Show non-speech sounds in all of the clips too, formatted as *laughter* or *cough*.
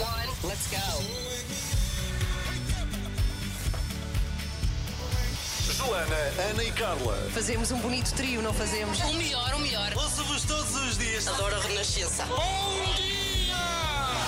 one, let's go. Joana, Ana e Carla. Fazemos um bonito trio, não fazemos? O melhor, o melhor. Ouço-vos todos os dias. Adoro a Renascença. Bom dia!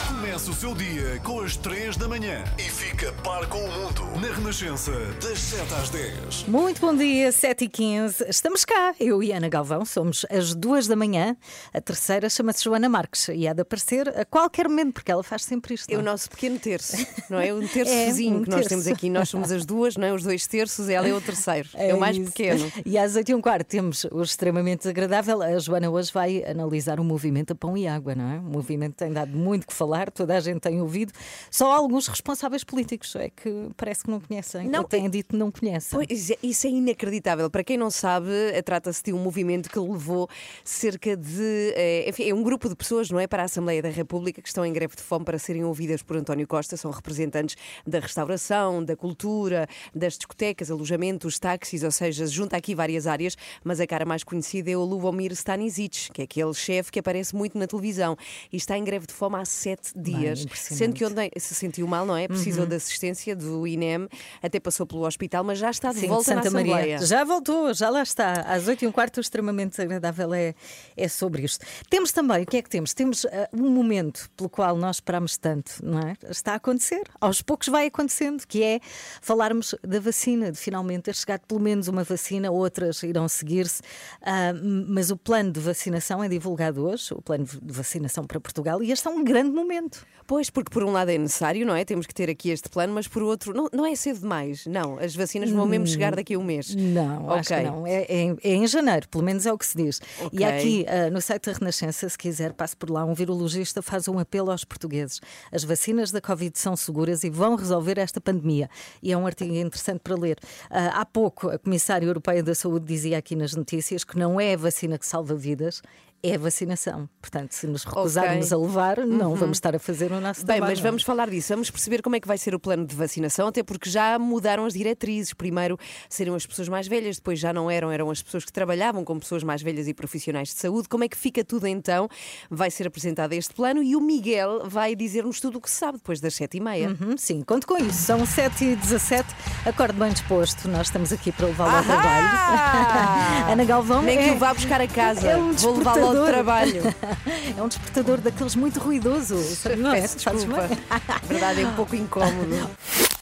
Começa o seu dia com as 3 da manhã e fica par com o mundo na Renascença, das 7 às 10. Muito bom dia, 7 e 15 Estamos cá, eu e Ana Galvão, somos as duas da manhã. A terceira chama-se Joana Marques e há de aparecer a qualquer momento, porque ela faz sempre isto. É o não nosso pequeno terço, não é? Um *laughs* terçozinho É, um que nós terço. temos aqui. Nós somos as duas, não é? Os dois terços, ela é o terceiro. *laughs* É, o mais isso. pequeno. E às 8 e um quarto temos o extremamente desagradável. A Joana hoje vai analisar o movimento a pão e água, não é? O movimento tem dado muito que falar, toda a gente tem ouvido. Só alguns responsáveis políticos é que parece que não conhecem. Não, têm dito que não conhecem. Pois, é- isso é inacreditável. Para quem não sabe, eh, trata-se de um movimento que levou cerca de. eh, Enfim, é um grupo de pessoas, não é? Para a Assembleia da República que estão em greve de fome para serem ouvidas por António Costa. São representantes da restauração, da cultura, das discotecas, alojamentos, táxis, ou seja, junta aqui várias áreas, mas a cara mais conhecida é o Lubomir Stanisic, que é aquele chefe que aparece muito na televisão e está em greve de fome há sete dias. impressionante. Sendo que ontem se sentiu mal, não é? Precisou de assistência do INEM, até passou pelo hospital, mas já está de Sim, volta Santa na Assembleia. Maria. Já voltou, já lá está. Às 8 e um quarto, o extremamente desagradável é, é sobre isto. Temos também, o que é que temos? Temos ah, um momento pelo qual nós esperámos tanto, não é? Está a acontecer. Aos poucos vai acontecendo, que é falarmos da vacina, de finalmente ter chegado pelo menos uma vacina, outras irão seguir-se. Ah, mas o plano de vacinação é divulgado hoje, o plano de vacinação para Portugal, e este é um grande momento. Pois, porque por um lado é necessário, não é? Temos que ter aqui este plano, mas por outro, não, não é cedo demais. Não, as vacinas vão mesmo chegar daqui a um mês. Não, acho que não. É, é em- é em janeiro, pelo menos é o que se diz. E Ok. aqui ah, no site da Renascença, se quiser, passe por lá. Um virologista faz um apelo aos portugueses. As vacinas da Covid são seguras e vão resolver esta pandemia. E é um artigo interessante para ler. Ah, há pouco, a Comissária Europeia da Saúde dizia aqui nas notícias que não é a vacina que salva vidas. É a vacinação. Portanto, se nos recusarmos a levar, não vamos estar a fazer o nosso Uhum. Bem, trabalho. mas vamos falar disso, vamos perceber como é que vai ser o plano de vacinação, até porque já mudaram as diretrizes. Primeiro seriam as pessoas mais velhas, depois já não eram, eram as pessoas que trabalhavam com pessoas mais velhas e profissionais de saúde. Como é que fica tudo então? Vai ser apresentado este plano e o Miguel vai dizer-nos tudo o que se sabe depois das sete e meia. Uhum, sim, conto com isso. São 7 e 17 acorde bem disposto. Nós estamos aqui para levá-lo ao trabalho. *laughs* Ana Galvão Nem que é, o vá buscar a casa, é um vou levá-lo despertador. trabalho. *laughs* é um despertador daqueles muito ruidoso. Não é? Peço desculpa. *laughs* A verdade é um pouco incómodo.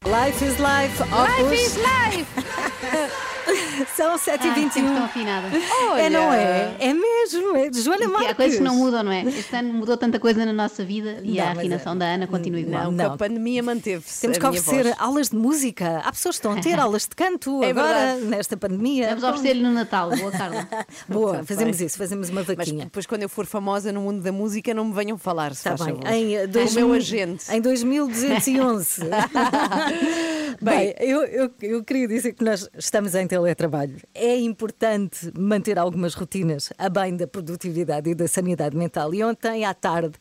Life is life. Opus. São 7 *laughs* e Ai, 21 sempre tão afinada. É, não é? É mesmo. É de Joana Que Marques. há coisas que não mudam, não é? Este ano mudou tanta coisa na nossa vida e Não, a mas é- afinação da Ana continua igual. Não, Não. a pandemia manteve-se. Temos a que minha oferecer voz. aulas de música. Há pessoas que estão a ter *laughs* aulas de canto É agora, verdade. nesta pandemia. Vamos oferecer-lhe no Natal, boa Carla. *laughs* Boa, fazemos bem. isso, fazemos uma Mas vaquinha. depois, quando eu for famosa no mundo da música, não me venham falar, se Está faz Tá bem. favor. Em, O dois meu mil- agente. Em 2211. Bem, eu, eu, eu queria dizer que nós estamos em teletrabalho. É importante manter algumas rotinas a bem da produtividade e da sanidade mental. E ontem à tarde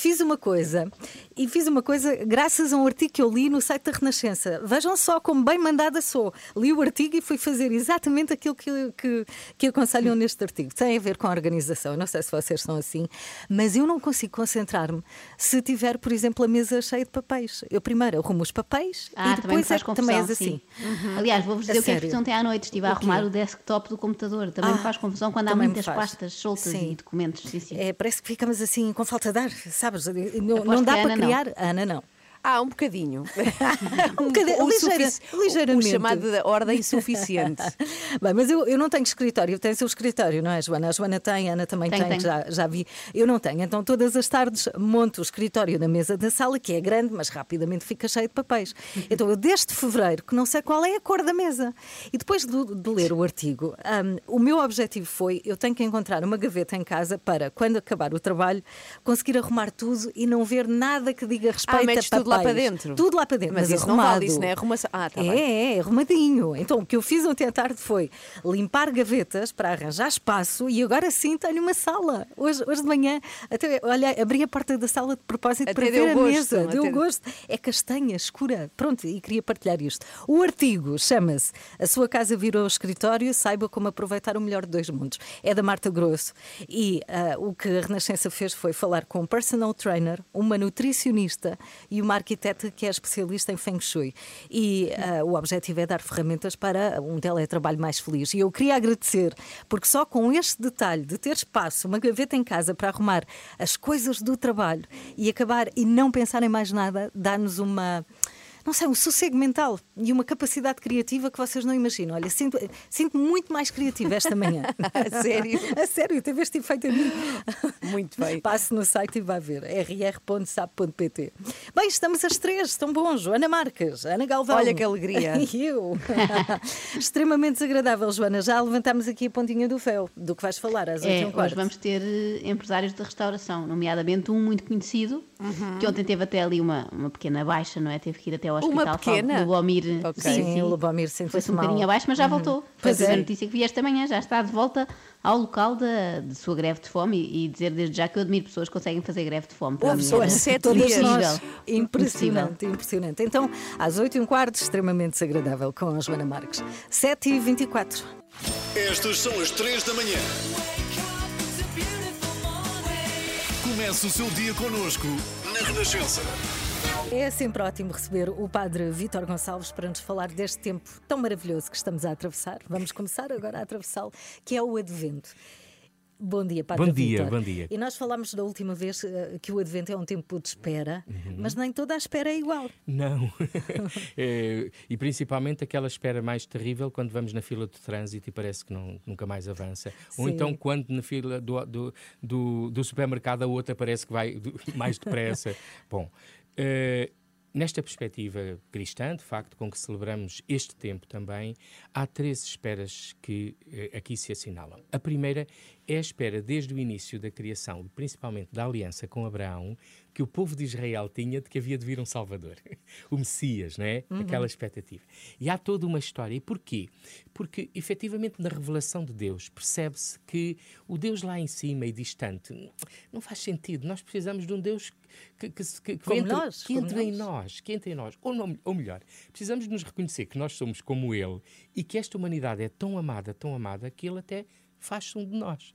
fiz uma coisa, e fiz uma coisa graças a um artigo que eu li no site da Renascença. Vejam só como bem mandada sou. Li o artigo e fui fazer exatamente aquilo que, que, que aconselham neste artigo. Tem a ver com a organização. Eu não sei se vocês são assim, mas eu não consigo concentrar-me se tiver, por exemplo, a mesa cheia de papéis. Eu primeiro arrumo os papéis Ah, e também depois é faz que confusão. também és assim. sim. Aliás, vou-vos A dizer o que é que ontem à noite. Estive a arrumar o desktop do computador. Também Ah, me faz confusão quando há também muitas pastas soltas Sim. e documentos. Sim, sim. É, parece que ficamos assim com falta de ar, sabes? Não, não dá para Ana não. criar. A Ana não. Ah, um bocadinho. *laughs* Um bocadinho, o ligeira- ligeiramente. O chamado de ordem suficiente. *laughs* Bem, mas eu, eu não tenho escritório, tem seu escritório, não é, Joana? A Joana tem, a Ana também Tenho, tem, tenho. Já, já vi. Eu não tenho, então todas as tardes monto o escritório na mesa da sala, que é grande, mas rapidamente fica cheio de papéis. Então eu, desde fevereiro, que não sei qual é a cor da mesa. E depois de, de ler o artigo, hum, o meu objetivo foi: eu tenho que encontrar uma gaveta em casa para, quando acabar o trabalho, conseguir arrumar tudo e não ver nada que diga respeito metes a tudo lá para dentro? Tudo lá para dentro. Mas, Mas, isso não vale, arrumado. isso não é arrumação. Ah, tá bem. É, é, arrumadinho. Então o que eu fiz ontem à tarde foi limpar gavetas para arranjar espaço e agora sim tenho uma sala. Hoje, hoje de manhã, até, olha, abri a porta da sala de propósito Até para ver a gosto, mesa. Deu até- gosto. É castanha, escura. Pronto, e queria partilhar isto. O artigo chama-se A Sua Casa Virou Escritório, saiba como aproveitar o melhor de dois mundos. É da Marta Grosso. E ah, o que a Renascença fez foi falar com um personal trainer, uma nutricionista e uma arquiteta que é especialista em Feng Shui. E ah, o objetivo é dar ferramentas para um teletrabalho mais feliz. E eu queria agradecer, porque só com este detalhe de ter espaço, uma gaveta em casa para arrumar as coisas do trabalho e acabar e não pensar em mais nada, dá-nos uma. Não sei, um sossego mental e uma capacidade criativa que vocês não imaginam. Olha, sinto- sinto-me muito mais criativa esta manhã. *laughs* A sério? A sério, teve este efeito a mim. Muito bem. Passe no site e vai ver. rr.sap.pt. Bem, estamos às três, estão bons. Ana Marques, Ana Galvão. Olha que alegria. *laughs* E eu. *laughs* Extremamente desagradável, Joana. Já levantámos aqui a pontinha do véu do que vais falar às oito É, e um hoje vamos ter eh, empresários de restauração, nomeadamente um muito conhecido, que ontem teve até ali uma, uma pequena baixa, não é? Teve que ir até ao Uma hospital. pequena? Lubomir. Ok. Sim, Sim, Lubomir Foi-se sentiu-se um mal. bocadinho abaixo, mas já voltou. Foi Pois a primeira é. notícia que vi esta manhã, já está de volta ao local da, de sua greve de fome e, e dizer desde já que eu admiro pessoas que conseguem fazer greve de fome. Houve só é sete Todas dias. Impossível. Impressionante, impressionante. Então, às 8 e um quarto, extremamente desagradável com a Joana Marques. 7 e 24 Estas são as 3 da manhã. Comece o seu dia connosco na Renascença. É sempre ótimo receber o Padre Vítor Gonçalves para nos falar deste tempo tão maravilhoso que estamos a atravessar. Vamos começar agora a atravessá-lo, que é o Advento. Bom dia, Padre Bom dia, Vítor. bom dia. E nós falámos da última vez eh, que o Advento é um tempo de espera, Uhum. mas nem toda a espera é igual. Não. *laughs* *laughs* É, e principalmente aquela espera mais terrível quando vamos na fila de trânsito e parece que não, nunca mais avança. Ou Sim. então quando na fila do, do, do, do supermercado a outra parece que vai do- *laughs* mais depressa. Bom, eh, nesta perspectiva cristã, de facto, com que celebramos este tempo também, há três esperas que eh, aqui se assinalam. A primeira é a espera desde o início da criação, principalmente da aliança com Abraão, que o povo de Israel tinha de que havia de vir um Salvador, *laughs* o Messias, não é? Aquela expectativa. E há toda uma história. E porquê? Porque, efetivamente, na revelação de Deus, percebe-se que o Deus lá em cima e distante não faz sentido. Nós precisamos de um Deus que, que, que, que entre, nós, que entre em nós. nós, que entre em nós. Ou, não- ou melhor, precisamos de nos reconhecer que nós somos como Ele e que esta humanidade é tão amada, tão amada, que Ele até faz-se um de nós.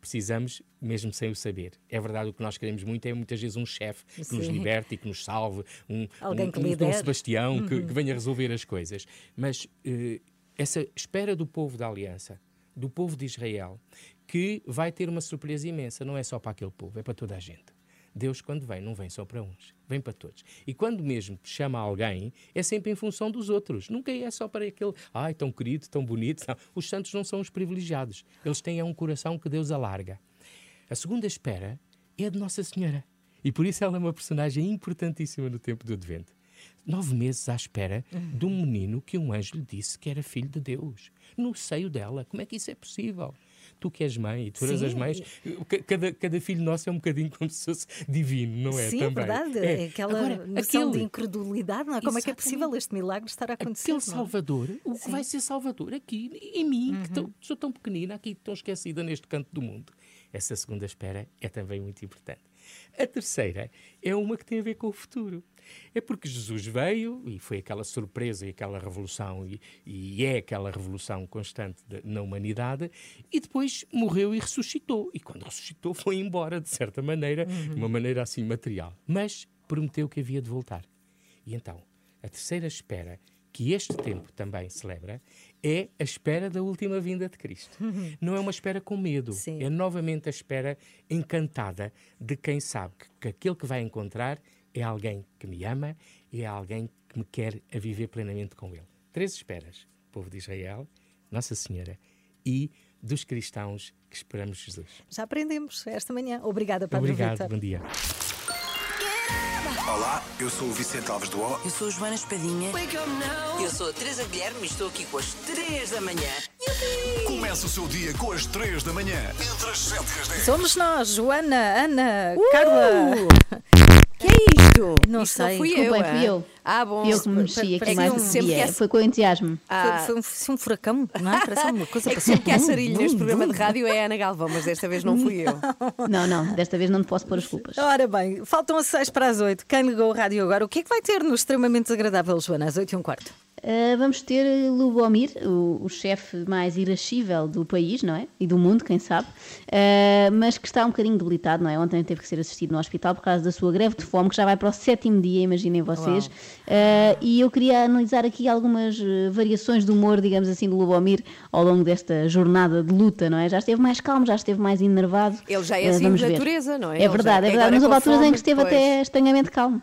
Precisamos, mesmo sem o saber. É verdade, o que nós queremos muito é muitas vezes um chefe que nos liberte e que nos salve, um, Alguém um, que um Dom. Sebastião que, que venha resolver as coisas. Mas eh, essa espera do povo da aliança, do povo de Israel, que vai ter uma surpresa imensa, não é só para aquele povo, é para toda a gente. Deus, quando vem, não vem só para uns, vem para todos. E quando mesmo chama alguém, é sempre em função dos outros. Nunca é só para aquele, ai, tão querido, tão bonito. Não. Os santos não são os privilegiados. Eles têm é um coração que Deus alarga. A segunda espera é a de Nossa Senhora. E por isso ela é uma personagem importantíssima no tempo do Advento. Nove meses à espera de um menino que um anjo lhe disse que era filho de Deus. No seio dela. Como é que isso é possível? Tu que és mãe e todas Sim. as mães, ca- cada, cada filho nosso é um bocadinho como se fosse divino, não é? Sim, Também. é verdade. É. Aquela Agora, noção de aquele- incredulidade, não é? Como é que é possível este milagre estar a acontecer? Aquele é? Salvador, o que vai ser Salvador aqui, em mim, que Uhum. tão- sou tão pequenina, aqui tão esquecida neste canto do mundo. Essa segunda espera é também muito importante. A terceira é uma que tem a ver com o futuro. É porque Jesus veio e foi aquela surpresa e aquela revolução, e, e é aquela revolução constante de- na humanidade, e depois morreu e ressuscitou. E quando ressuscitou, foi embora, de certa maneira, de uma maneira assim material. Mas prometeu que havia de voltar. E então, a terceira espera que este tempo também celebra é a espera da última vinda de Cristo. *laughs* Não é uma espera com medo, Sim. é novamente a espera encantada de quem sabe que, que aquele que vai encontrar é alguém que me ama e é alguém que me quer a viver plenamente com ele. Três esperas: povo de Israel, Nossa Senhora e dos cristãos que esperamos Jesus. Já aprendemos esta manhã. Obrigada, Padre Obrigado, Vítor. bom dia. Olá, eu sou o Vicente Alves do O. Eu sou a Joana Espadinha. Eu sou a Teresa Guilherme e estou aqui com as 3 da manhã. Começa o seu dia com as 3 da manhã. Entre as 7 e as 10. Somos nós, Joana, Ana, Carla. *laughs* É isto? Não isto sei. Não fui eu. fui ah. eu. Ah, bom. Fui eu que me mexi aqui mais um- sempre dia. que é- Foi com entusiasmo. Ah, Foi, foi um, um furacão, não é? *laughs* Parece uma coisa é que passou sempre que há sarilho neste programa de rádio é a Ana Galvão, mas desta vez não fui eu. Não, não, desta vez não te posso pôr as culpas. Ora bem, faltam seis para as oito. Quem ligou o rádio agora? O que é que vai ter no extremamente desagradável, Joana, às oito e um quarto? Uh, vamos ter Lubomir, o, o chefe mais irascível do país, não é? E do mundo, quem sabe, Uh, mas que está um bocadinho debilitado, não é? Ontem teve que ser assistido no hospital por causa da sua greve de fome, que já vai para o sétimo dia, imaginem vocês. Uh, e eu queria analisar aqui algumas variações de humor, digamos assim, do Lubomir ao longo desta jornada de luta, não é? Já esteve mais calmo, já esteve mais enervado. Ele já é assim de ver. natureza, não é? É Ele verdade, é verdade, mas houve alturas em que esteve pois. até estranhamente calmo.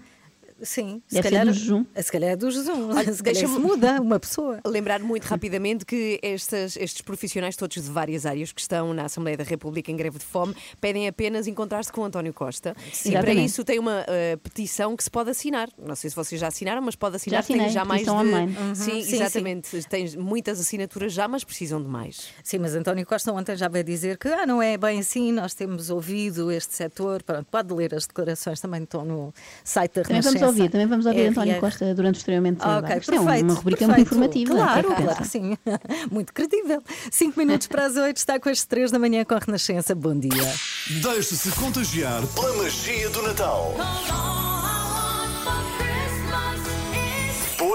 Sim, se Deve calhar, do jejum. Se calhar é do jejum. Olha, *laughs* se calhar deixa-me- muda uma pessoa. Lembrar muito rapidamente que estas- estes profissionais, todos de várias áreas que estão na Assembleia da República em greve de fome, pedem apenas encontrar-se com António Costa. E para isso tem uma eh, petição que se pode assinar. Não sei se vocês já assinaram, mas pode assinar. assinei, tem já mais de. online. Sim, Sim, exatamente. Tem muitas assinaturas já, mas precisam de mais. Sim, mas António Costa ontem já veio dizer que ah, não é bem assim, nós temos ouvido este setor. Pronto, pode ler as declarações, também estão no site da Renascença. Ouvir, também vamos ouvir António RR. Costa durante o extremamente Ah, desagradável. Ok, Isto é perfeito. uma rubrica perfeito. muito informativa. Claro, é que claro que sim. *laughs* Muito credível. Cinco minutos para as oito, está com as três da manhã com a Renascença. Bom dia. Deixe-se contagiar pela magia do Natal.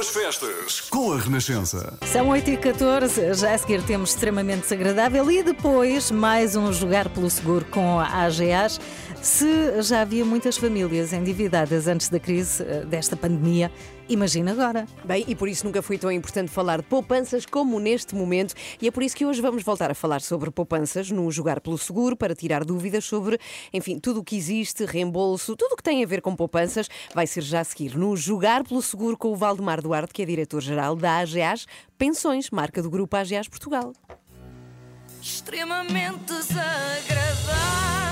Boas festas com a Renascença. São 8 e 14 já a seguir temos extremamente desagradável e depois mais um jogar pelo seguro com a AGAs. Se já havia muitas famílias endividadas antes da crise eh, desta pandemia, imagina agora. Bem, e por isso nunca foi tão importante falar de poupanças como neste momento, e é por isso que hoje vamos voltar a falar sobre poupanças no Jogar pelo Seguro, para tirar dúvidas sobre, enfim, tudo o que existe, reembolso, tudo o que tem a ver com poupanças, vai ser já a seguir no Jogar pelo Seguro com o Valdemar Duarte, que é diretor-geral da AGAs Pensões, marca do Grupo AGAs Portugal. Extremamente desagradável.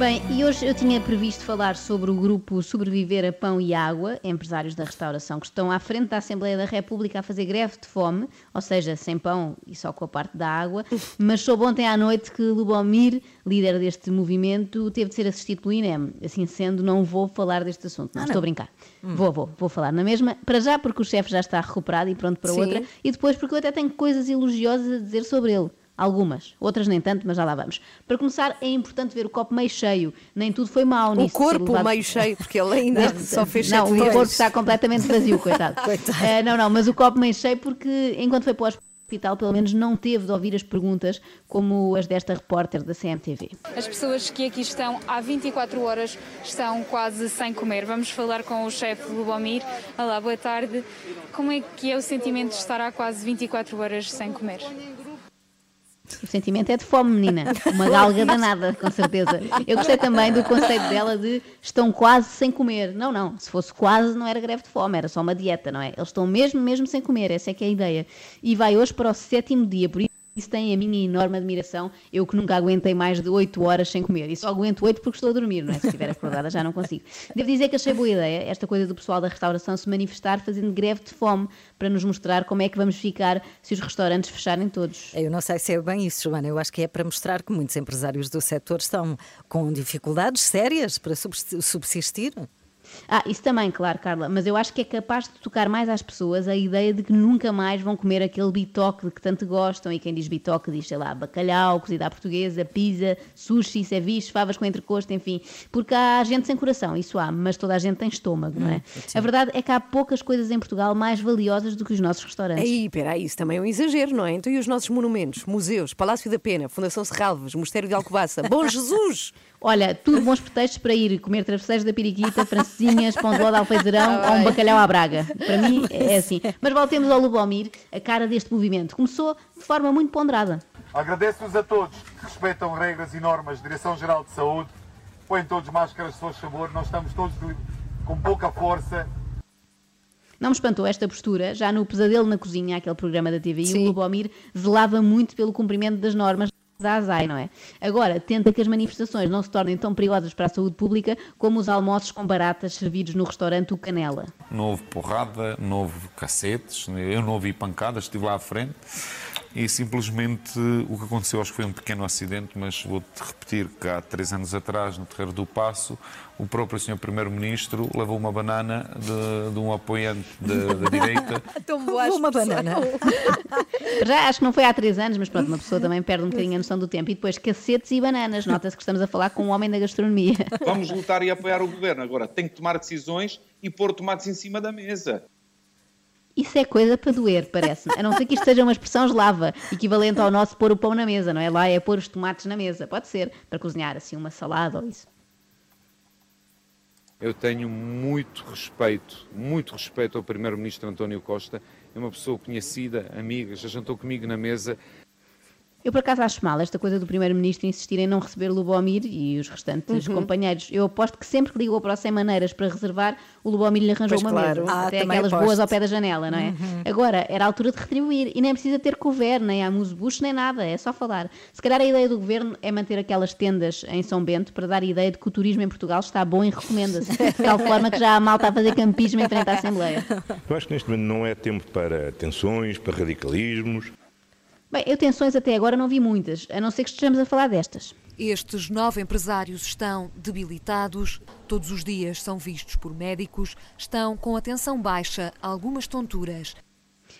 Bem, e hoje eu tinha previsto falar sobre o grupo Sobreviver a Pão e Água, empresários da restauração que estão à frente da Assembleia da República a fazer greve de fome, ou seja, sem pão e só com a parte da água, mas soube ontem à noite que Lubomir, líder deste movimento, teve de ser assistido pelo INEM. Assim sendo, não vou falar deste assunto, não, estou a brincar. Vou, vou, vou falar na mesma, para já porque o chefe já está recuperado e pronto para Sim. outra, e depois porque eu até tenho coisas elogiosas a dizer sobre ele. Algumas, outras nem tanto, mas já lá vamos. Para começar, é importante ver o copo meio cheio. Nem tudo foi mau O nisso. ter corpo levado- meio cheio, porque ele ainda *laughs* só fez Não, o dias. corpo está completamente vazio, *laughs* coitado. Eh, não, não, mas o copo meio cheio porque enquanto foi para o hospital, pelo menos não teve de ouvir as perguntas como as desta repórter da CMTV. As pessoas que aqui estão há 24 horas estão quase sem comer. Vamos falar com o chefe Lubomir. Olá, boa tarde. Como é que é o sentimento de estar há quase 24 horas sem comer? O sentimento é de fome, menina. Uma galga danada, com certeza. Eu gostei também do conceito dela de estão quase sem comer. Não, não. Se fosse quase, não era greve de fome, era só uma dieta, não é? Eles estão mesmo, mesmo sem comer. Essa é que é a ideia. E vai hoje para o sétimo dia, por isso. Isso tem a minha enorme admiração. Eu que nunca aguentei mais de 8 horas sem comer. E só aguento 8 porque estou a dormir, não é? Se estiver acordada já não consigo. Devo dizer que achei boa ideia esta coisa do pessoal da restauração se manifestar fazendo greve de fome para nos mostrar como é que vamos ficar se os restaurantes fecharem todos. Eu não sei se é bem isso, Joana. Eu acho que é para mostrar que muitos empresários do setor estão com dificuldades sérias para subs- subsistir. Ah, isso também, claro, Carla, mas eu acho que é capaz de tocar mais às pessoas a ideia de que nunca mais vão comer aquele bitoque de que tanto gostam. E quem diz bitoque diz, sei lá, bacalhau, cozida à portuguesa, pizza, sushi, ceviche, favas com entrecosto, enfim. Porque há gente sem coração, isso há, mas toda a gente tem estômago, não é? A verdade é que há poucas coisas em Portugal mais valiosas do que os nossos restaurantes. Aí, peraí, isso também é um exagero, não é? Então e os nossos monumentos, museus, Palácio da Pena, Fundação Serralves, Mosteiro de Alcobaça, Bom *laughs* Jesus! Olha, tudo *laughs* bons pretextos para ir comer travesseiros da periquita, francesinhas, pão de ló de alfeizerão ou um bacalhau à braga. Para mim *laughs* é assim. Mas voltemos ao Lubomir, a cara deste movimento. Começou de forma muito ponderada. Agradeço-vos a todos que respeitam regras e normas de Direção-Geral de Saúde. Põem todos máscaras, se faz favor. Nós estamos todos com pouca força. Não me espantou esta postura, já no Pesadelo na Cozinha, aquele programa da TVI, Sim. o Lubomir zelava muito pelo cumprimento das normas da ASAI, não é? Agora, tenta que as manifestações não se tornem tão perigosas para a saúde pública como os almoços com baratas servidos no restaurante O Canela. Não houve porrada, não houve cacetes, eu não ouvi pancadas, estive lá à frente. E simplesmente o que aconteceu, acho que foi um pequeno acidente, mas vou-te repetir que há três anos atrás, no Terreiro do Passo, o próprio Sr. Primeiro-Ministro levou uma banana de, de um apoiante da, da *laughs* direita. Boa uma banana. *laughs* Já acho que não foi há três anos, mas pronto, uma pessoa também perde um bocadinho a noção do tempo. E depois cacetes e bananas. Nota-se que estamos a falar com um homem da gastronomia. Vamos lutar e apoiar o governo. Agora, tem que tomar decisões e pôr tomates em cima da mesa. Isso é coisa para doer, parece-me. A não ser que isto seja uma expressão eslava, equivalente ao nosso pôr o pão na mesa, não é? Lá é pôr os tomates na mesa. Pode ser, para cozinhar assim uma salada ou isso. Eu tenho muito respeito, muito respeito ao Primeiro-Ministro António Costa. É uma pessoa conhecida, amiga, já jantou comigo na mesa. Eu, por acaso, acho mal esta coisa do Primeiro-Ministro insistir em não receber Lubomir e os restantes Uhum. companheiros. Eu aposto que sempre que ligou para o Sem Maneiras para reservar, o Lubomir lhe arranjou Pois uma claro. mesa. Ah, Até aquelas aposto. boas ao pé da janela, não é? Uhum. Agora, era a altura de retribuir e nem precisa ter couvert, nem amuse-bucho, nem nada. É só falar. Se calhar a ideia do governo é manter aquelas tendas em São Bento para dar a ideia de que o turismo em Portugal está bom e recomenda-se. *laughs* De tal forma que já há malta a fazer campismo em frente à Assembleia. Eu acho que neste momento não é tempo para tensões, para radicalismos. Bem, eu tensões até agora não vi muitas, a não ser que estejamos a falar destas. Estes nove empresários estão debilitados, todos os dias são vistos por médicos, estão com a tensão baixa, algumas tonturas.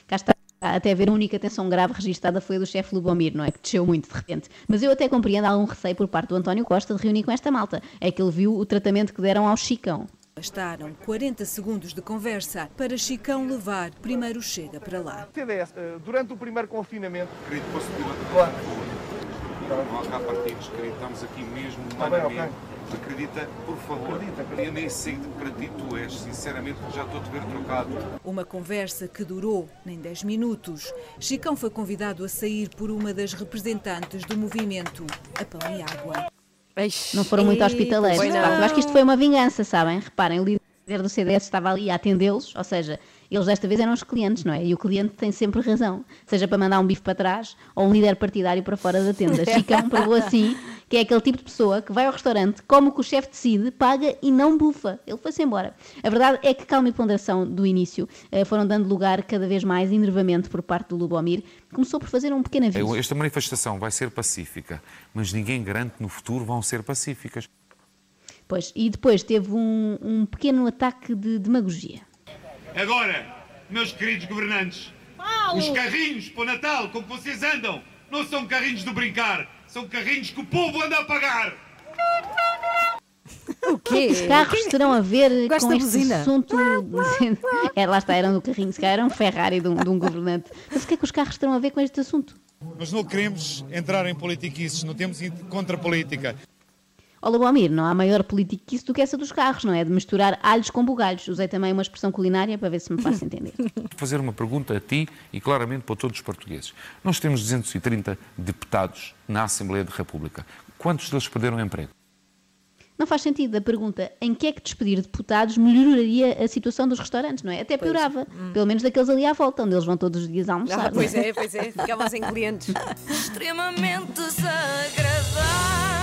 Cá está. Até ver a única tensão grave registada foi a do chefe Lubomir, não é? Que desceu muito de repente. Mas eu até compreendo algum receio por parte do António Costa de reunir com esta malta. É que ele viu o tratamento que deram ao Chicão. Bastaram 40 segundos de conversa para Chicão levar primeiro chega para lá. CDS, eh, durante o primeiro confinamento. Querido, posso pedir Claro. Não há cá partidos, querido. Estamos aqui mesmo Tá bem, humanamente. Acredita, por favor. Acredita, Eu nem sei de que para ti tu és. Sinceramente, já estou a te ver trocado. Uma conversa que durou nem 10 minutos. Chicão foi convidado a sair por uma das representantes do movimento A Pão e Água. Não foram muito hospitaleiros. Eu acho que isto foi uma vingança, sabem? Reparem, o líder do CDS estava ali a atendê-los, ou seja, eles desta vez eram os clientes, não é? E o cliente tem sempre razão, seja para mandar um bife para trás ou um líder partidário para fora da tenda. *laughs* Chicão provou assim que é aquele tipo de pessoa que vai ao restaurante, come o que o chefe decide, paga e não bufa. Ele foi-se embora. A verdade é que calma e ponderação do início eh, foram dando lugar cada vez mais enervamento por parte do Lubomir. Começou por fazer um pequeno aviso. Esta manifestação vai ser pacífica, mas ninguém garante que no futuro vão ser pacíficas. Pois, e depois teve um, um pequeno ataque de demagogia. Agora, meus queridos governantes, os carrinhos para o Natal, como vocês andam, não são carrinhos de brincar, são carrinhos que o povo anda a pagar. O quê? Os carros terão a ver Gosto com este buzina. assunto. *laughs* é, lá está, eram do carrinho, se calhar era um Ferrari de um, de um governante. Mas o que é que os carros terão a ver com este assunto? Nós não queremos entrar em politiquices, não temos ido contra a política. Olá, Bomir, não há maior politiquice do que essa dos carros, não é? De misturar alhos com bugalhos. Usei também uma expressão culinária para ver se me faço entender. *laughs* Vou fazer uma pergunta a ti e claramente para todos os portugueses. Nós temos 230 deputados na Assembleia da República. Quantos deles perderam o emprego? Não faz sentido a pergunta em que é que despedir deputados melhoraria a situação dos restaurantes, não é? Até piorava. Pelo menos daqueles ali à volta, onde eles vão todos os dias almoçar. Ah, pois é, pois é, ficavam sem clientes. *laughs* Extremamente desagradável.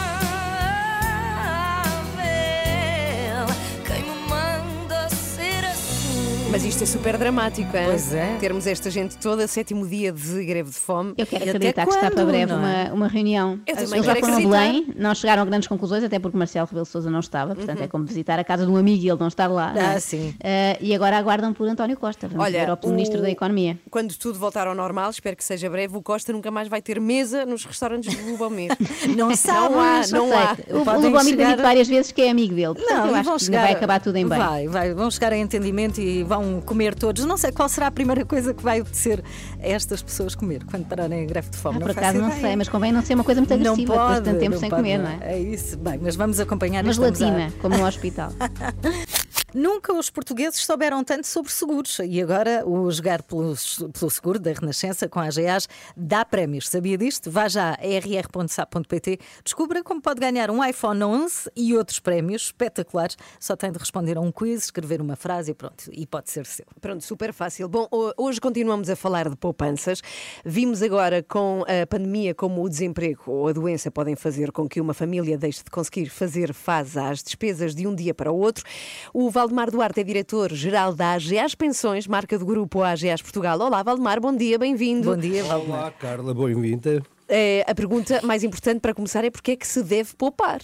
Mas isto é super dramático, hein? Pois é. Termos esta gente toda, sétimo dia de greve de fome. Eu quero E até acreditar que está para breve é? uma, uma reunião. Eu Eles foram a acreditar. Belém, não chegaram a grandes conclusões, até porque Marcelo Rebelo de Sousa não estava, portanto Uhum. é como visitar a casa de um amigo e ele não estar lá. não é? Ah, sim. Eh, e agora aguardam por António Costa. Vamos ver ao Ministro o- da Economia. Quando tudo voltar ao normal, espero que seja breve, o Costa nunca mais vai ter mesa nos restaurantes do Lubomir. *laughs* Não Não há, Não não há. O, o Lubomir tem chegar- dito várias vezes que é amigo dele. Portanto, Não, eu acho vão que chegar, vai acabar tudo em bem. Vai, vai, vão chegar a entendimento e vão comer todos. Não sei qual será a primeira coisa que vai apetecer a estas pessoas comer quando pararem a greve de fome. Ah, por acaso não sei, mas convém não ser uma coisa muito Não agressiva depois de pode, tanto tempo sem pode, comer, não é? É isso. Bem, mas vamos acompanhar e estamos a- como no hospital. *laughs* Nunca os portugueses souberam tanto sobre seguros e agora o Jogar pelo, pelo Seguro da Renascença com a AGAs dá prémios. Sabia disto? Vá já a rr.sap.pt, descubra como pode ganhar um iPhone 11 e outros prémios espetaculares. Só tem de responder a um quiz, escrever uma frase e pronto, e pode ser seu. Pronto, super fácil. Bom, ho- hoje continuamos a falar de poupanças. Vimos agora com a pandemia como o desemprego ou a doença podem fazer com que uma família deixe de conseguir fazer face às despesas de um dia para o outro. O Valdemar Duarte é diretor-geral da AGAs Pensões, marca do grupo AGAs Portugal. Olá, Valdemar, bom dia, bem-vindo. Bom dia, Valdemar. Olá, Carla, bem-vinda. É, a pergunta mais importante para começar é porque é que se deve poupar?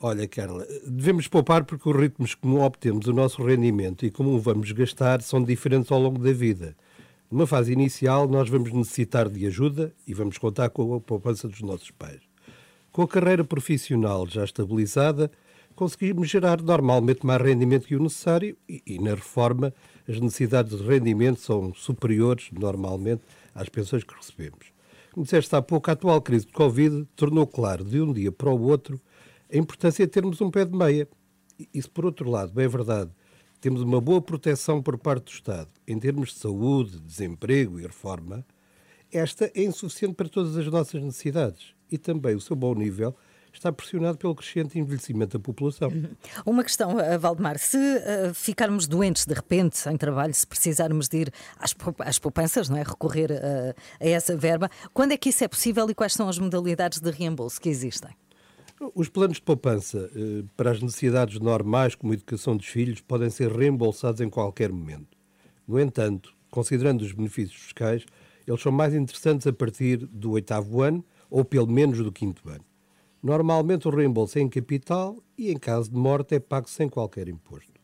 Olha, Carla, devemos poupar porque os ritmos como obtemos o nosso rendimento e como o vamos gastar são diferentes ao longo da vida. Numa fase inicial, nós vamos necessitar de ajuda e vamos contar com a poupança dos nossos pais. Com a carreira profissional já estabilizada, conseguimos gerar normalmente mais rendimento que o necessário e, e na reforma as necessidades de rendimento são superiores normalmente às pensões que recebemos. Como disseste há pouco, a atual crise de Covid tornou claro de um dia para o outro a importância de termos um pé de meia. E se por outro lado, bem é verdade, temos uma boa proteção por parte do Estado em termos de saúde, desemprego e reforma, esta é insuficiente para todas as nossas necessidades e também o seu bom nível está pressionado pelo crescente envelhecimento da população. Uma questão, uh, Valdemar, se uh, ficarmos doentes de repente, sem trabalho, se precisarmos de ir às, às poupanças, não é? recorrer uh, a essa verba, quando é que isso é possível e quais são as modalidades de reembolso que existem? Os planos de poupança eh, para as necessidades normais, como a educação dos filhos, podem ser reembolsados em qualquer momento. No entanto, considerando os benefícios fiscais, eles são mais interessantes a partir do oitavo ano ou pelo menos do quinto ano. Normalmente o reembolso é em capital e, em caso de morte, é pago sem qualquer imposto.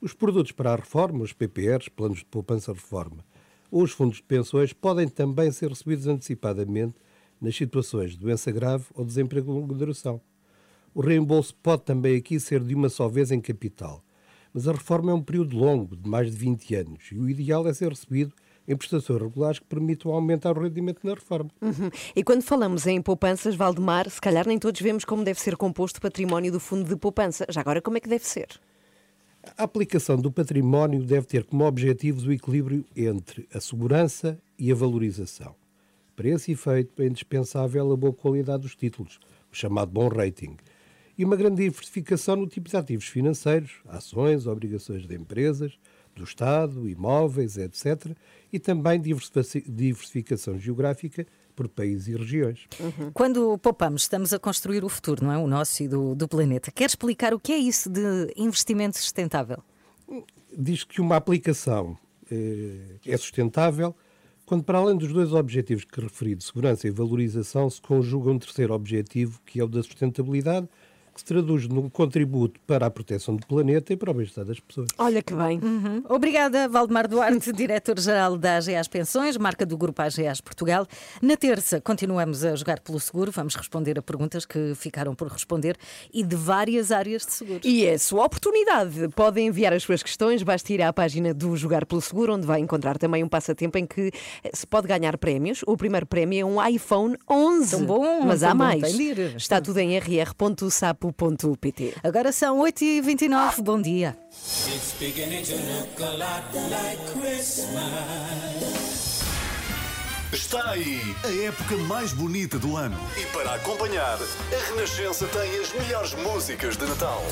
Os produtos para a reforma, os PPRs, planos de poupança-reforma, ou os fundos de pensões podem também ser recebidos antecipadamente nas situações de doença grave ou desemprego de longa duração. O reembolso pode também aqui ser de uma só vez em capital, mas a reforma é um período longo, de mais de 20 anos, e o ideal é ser recebido em prestações regulares que permitam aumentar o rendimento na reforma. Uhum. E quando falamos em poupanças, Valdemar, se calhar nem todos vemos como deve ser composto o património do fundo de poupança. Já agora, como é que deve ser? A aplicação do património deve ter como objetivos o equilíbrio entre a segurança e a valorização. Para esse efeito, é indispensável a boa qualidade dos títulos, o chamado bom rating, e uma grande diversificação no tipo de ativos financeiros, ações, obrigações de empresas, do Estado, imóveis, etc., e também diversificação geográfica por países e regiões. Uhum. Quando poupamos, estamos a construir o futuro, não é? O nosso e do, do planeta. Quer explicar o que é isso de investimento sustentável? Diz que uma aplicação eh, é sustentável quando, para além dos dois objetivos que referi, de segurança e valorização, se conjuga um terceiro objetivo, que é o da sustentabilidade, que se traduz num contributo para a proteção do planeta e para o bem-estar das pessoas. Olha que bem. Uhum. Obrigada, Valdemar Duarte, *laughs* diretor-geral da AGAs Pensões, marca do grupo AGAs Portugal. Na terça, continuamos a jogar pelo seguro, vamos responder a perguntas que ficaram por responder e de várias áreas de seguros. E é sua oportunidade. Podem enviar as suas questões, basta ir à página do Jogar pelo Seguro, onde vai encontrar também um passatempo em que se pode ganhar prémios. O primeiro prémio é um iPhone 11. Tão bom, mas tão há bom, mais. Está tudo em rr.sapo Agora são 8h29, bom dia. Está aí a época mais bonita do ano. E para acompanhar, a Renascença tem as melhores músicas de Natal.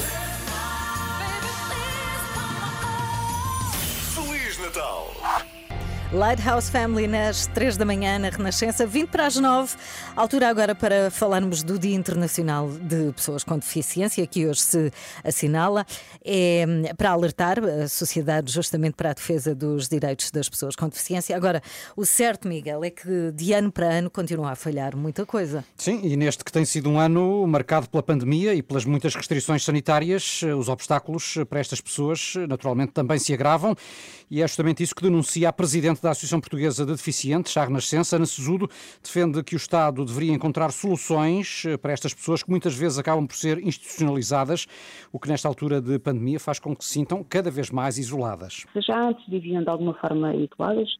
Lighthouse Family nas 3 da manhã na Renascença, 20 para as 9. Altura agora para falarmos do Dia Internacional de Pessoas com Deficiência, que hoje se assinala. É para alertar a sociedade justamente para a defesa dos direitos das pessoas com deficiência. Agora, o certo, Miguel, é que de ano para ano continua a falhar muita coisa. Sim, e neste que tem sido um ano marcado pela pandemia e pelas muitas restrições sanitárias, os obstáculos para estas pessoas naturalmente também se agravam. E é justamente isso que denuncia a Presidente da Associação Portuguesa de Deficientes, a Renascença, Ana Sesudo, defende que o Estado deveria encontrar soluções eh, para estas pessoas que muitas vezes acabam por ser institucionalizadas, o que nesta altura de pandemia faz com que se sintam cada vez mais isoladas. Já antes viviam de alguma forma isoladas,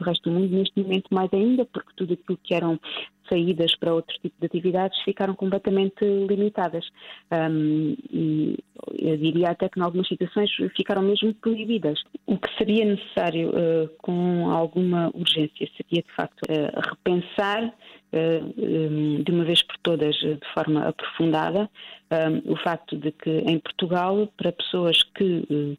o resto do mundo, neste momento mais ainda, porque tudo aquilo que eram saídas para outro tipo de atividades ficaram completamente limitadas. Um, e eu diria até que, em algumas situações, ficaram mesmo proibidas. O que seria necessário, uh, com alguma urgência, seria, de facto, uh, repensar um, de uma vez por todas, de forma aprofundada, o facto de que em Portugal, para pessoas que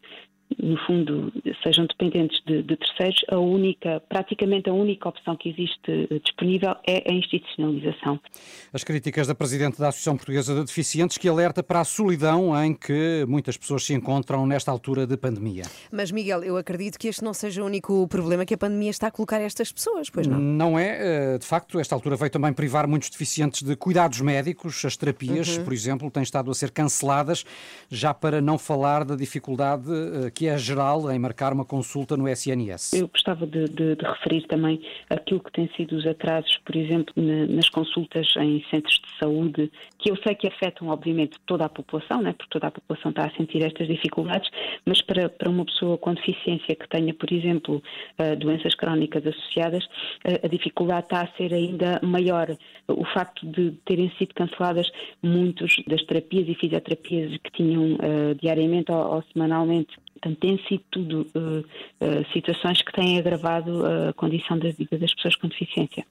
no fundo, sejam dependentes de, de, terceiros, a única, praticamente a única opção que existe disponível é a institucionalização. As críticas da Presidente da Associação Portuguesa de Deficientes, que alerta para a solidão em que muitas pessoas se encontram nesta altura de pandemia. Mas, Miguel, eu acredito que este não seja o único problema que a pandemia está a colocar a estas pessoas, pois não? Não é. Eh, de facto, esta altura veio também privar muitos deficientes de cuidados médicos. As terapias, uhum. por exemplo, têm estado a ser canceladas, já para não falar da dificuldade eh, que é geral em marcar uma consulta no SNS. Eu gostava de, de, de referir também aquilo que tem sido os atrasos, por exemplo, na, nas consultas em centros de saúde, que eu sei que afetam, obviamente, toda a população, né, porque toda a população está a sentir estas dificuldades, mas para, para uma pessoa com deficiência que tenha, por exemplo, uh, doenças crónicas associadas, uh, a dificuldade está a ser ainda maior. O facto de terem sido canceladas muitas das terapias e fisioterapias que tinham uh, diariamente ou, ou semanalmente Portanto, têm sido tudo uh, uh, situações que têm agravado a condição da vida das pessoas com deficiência.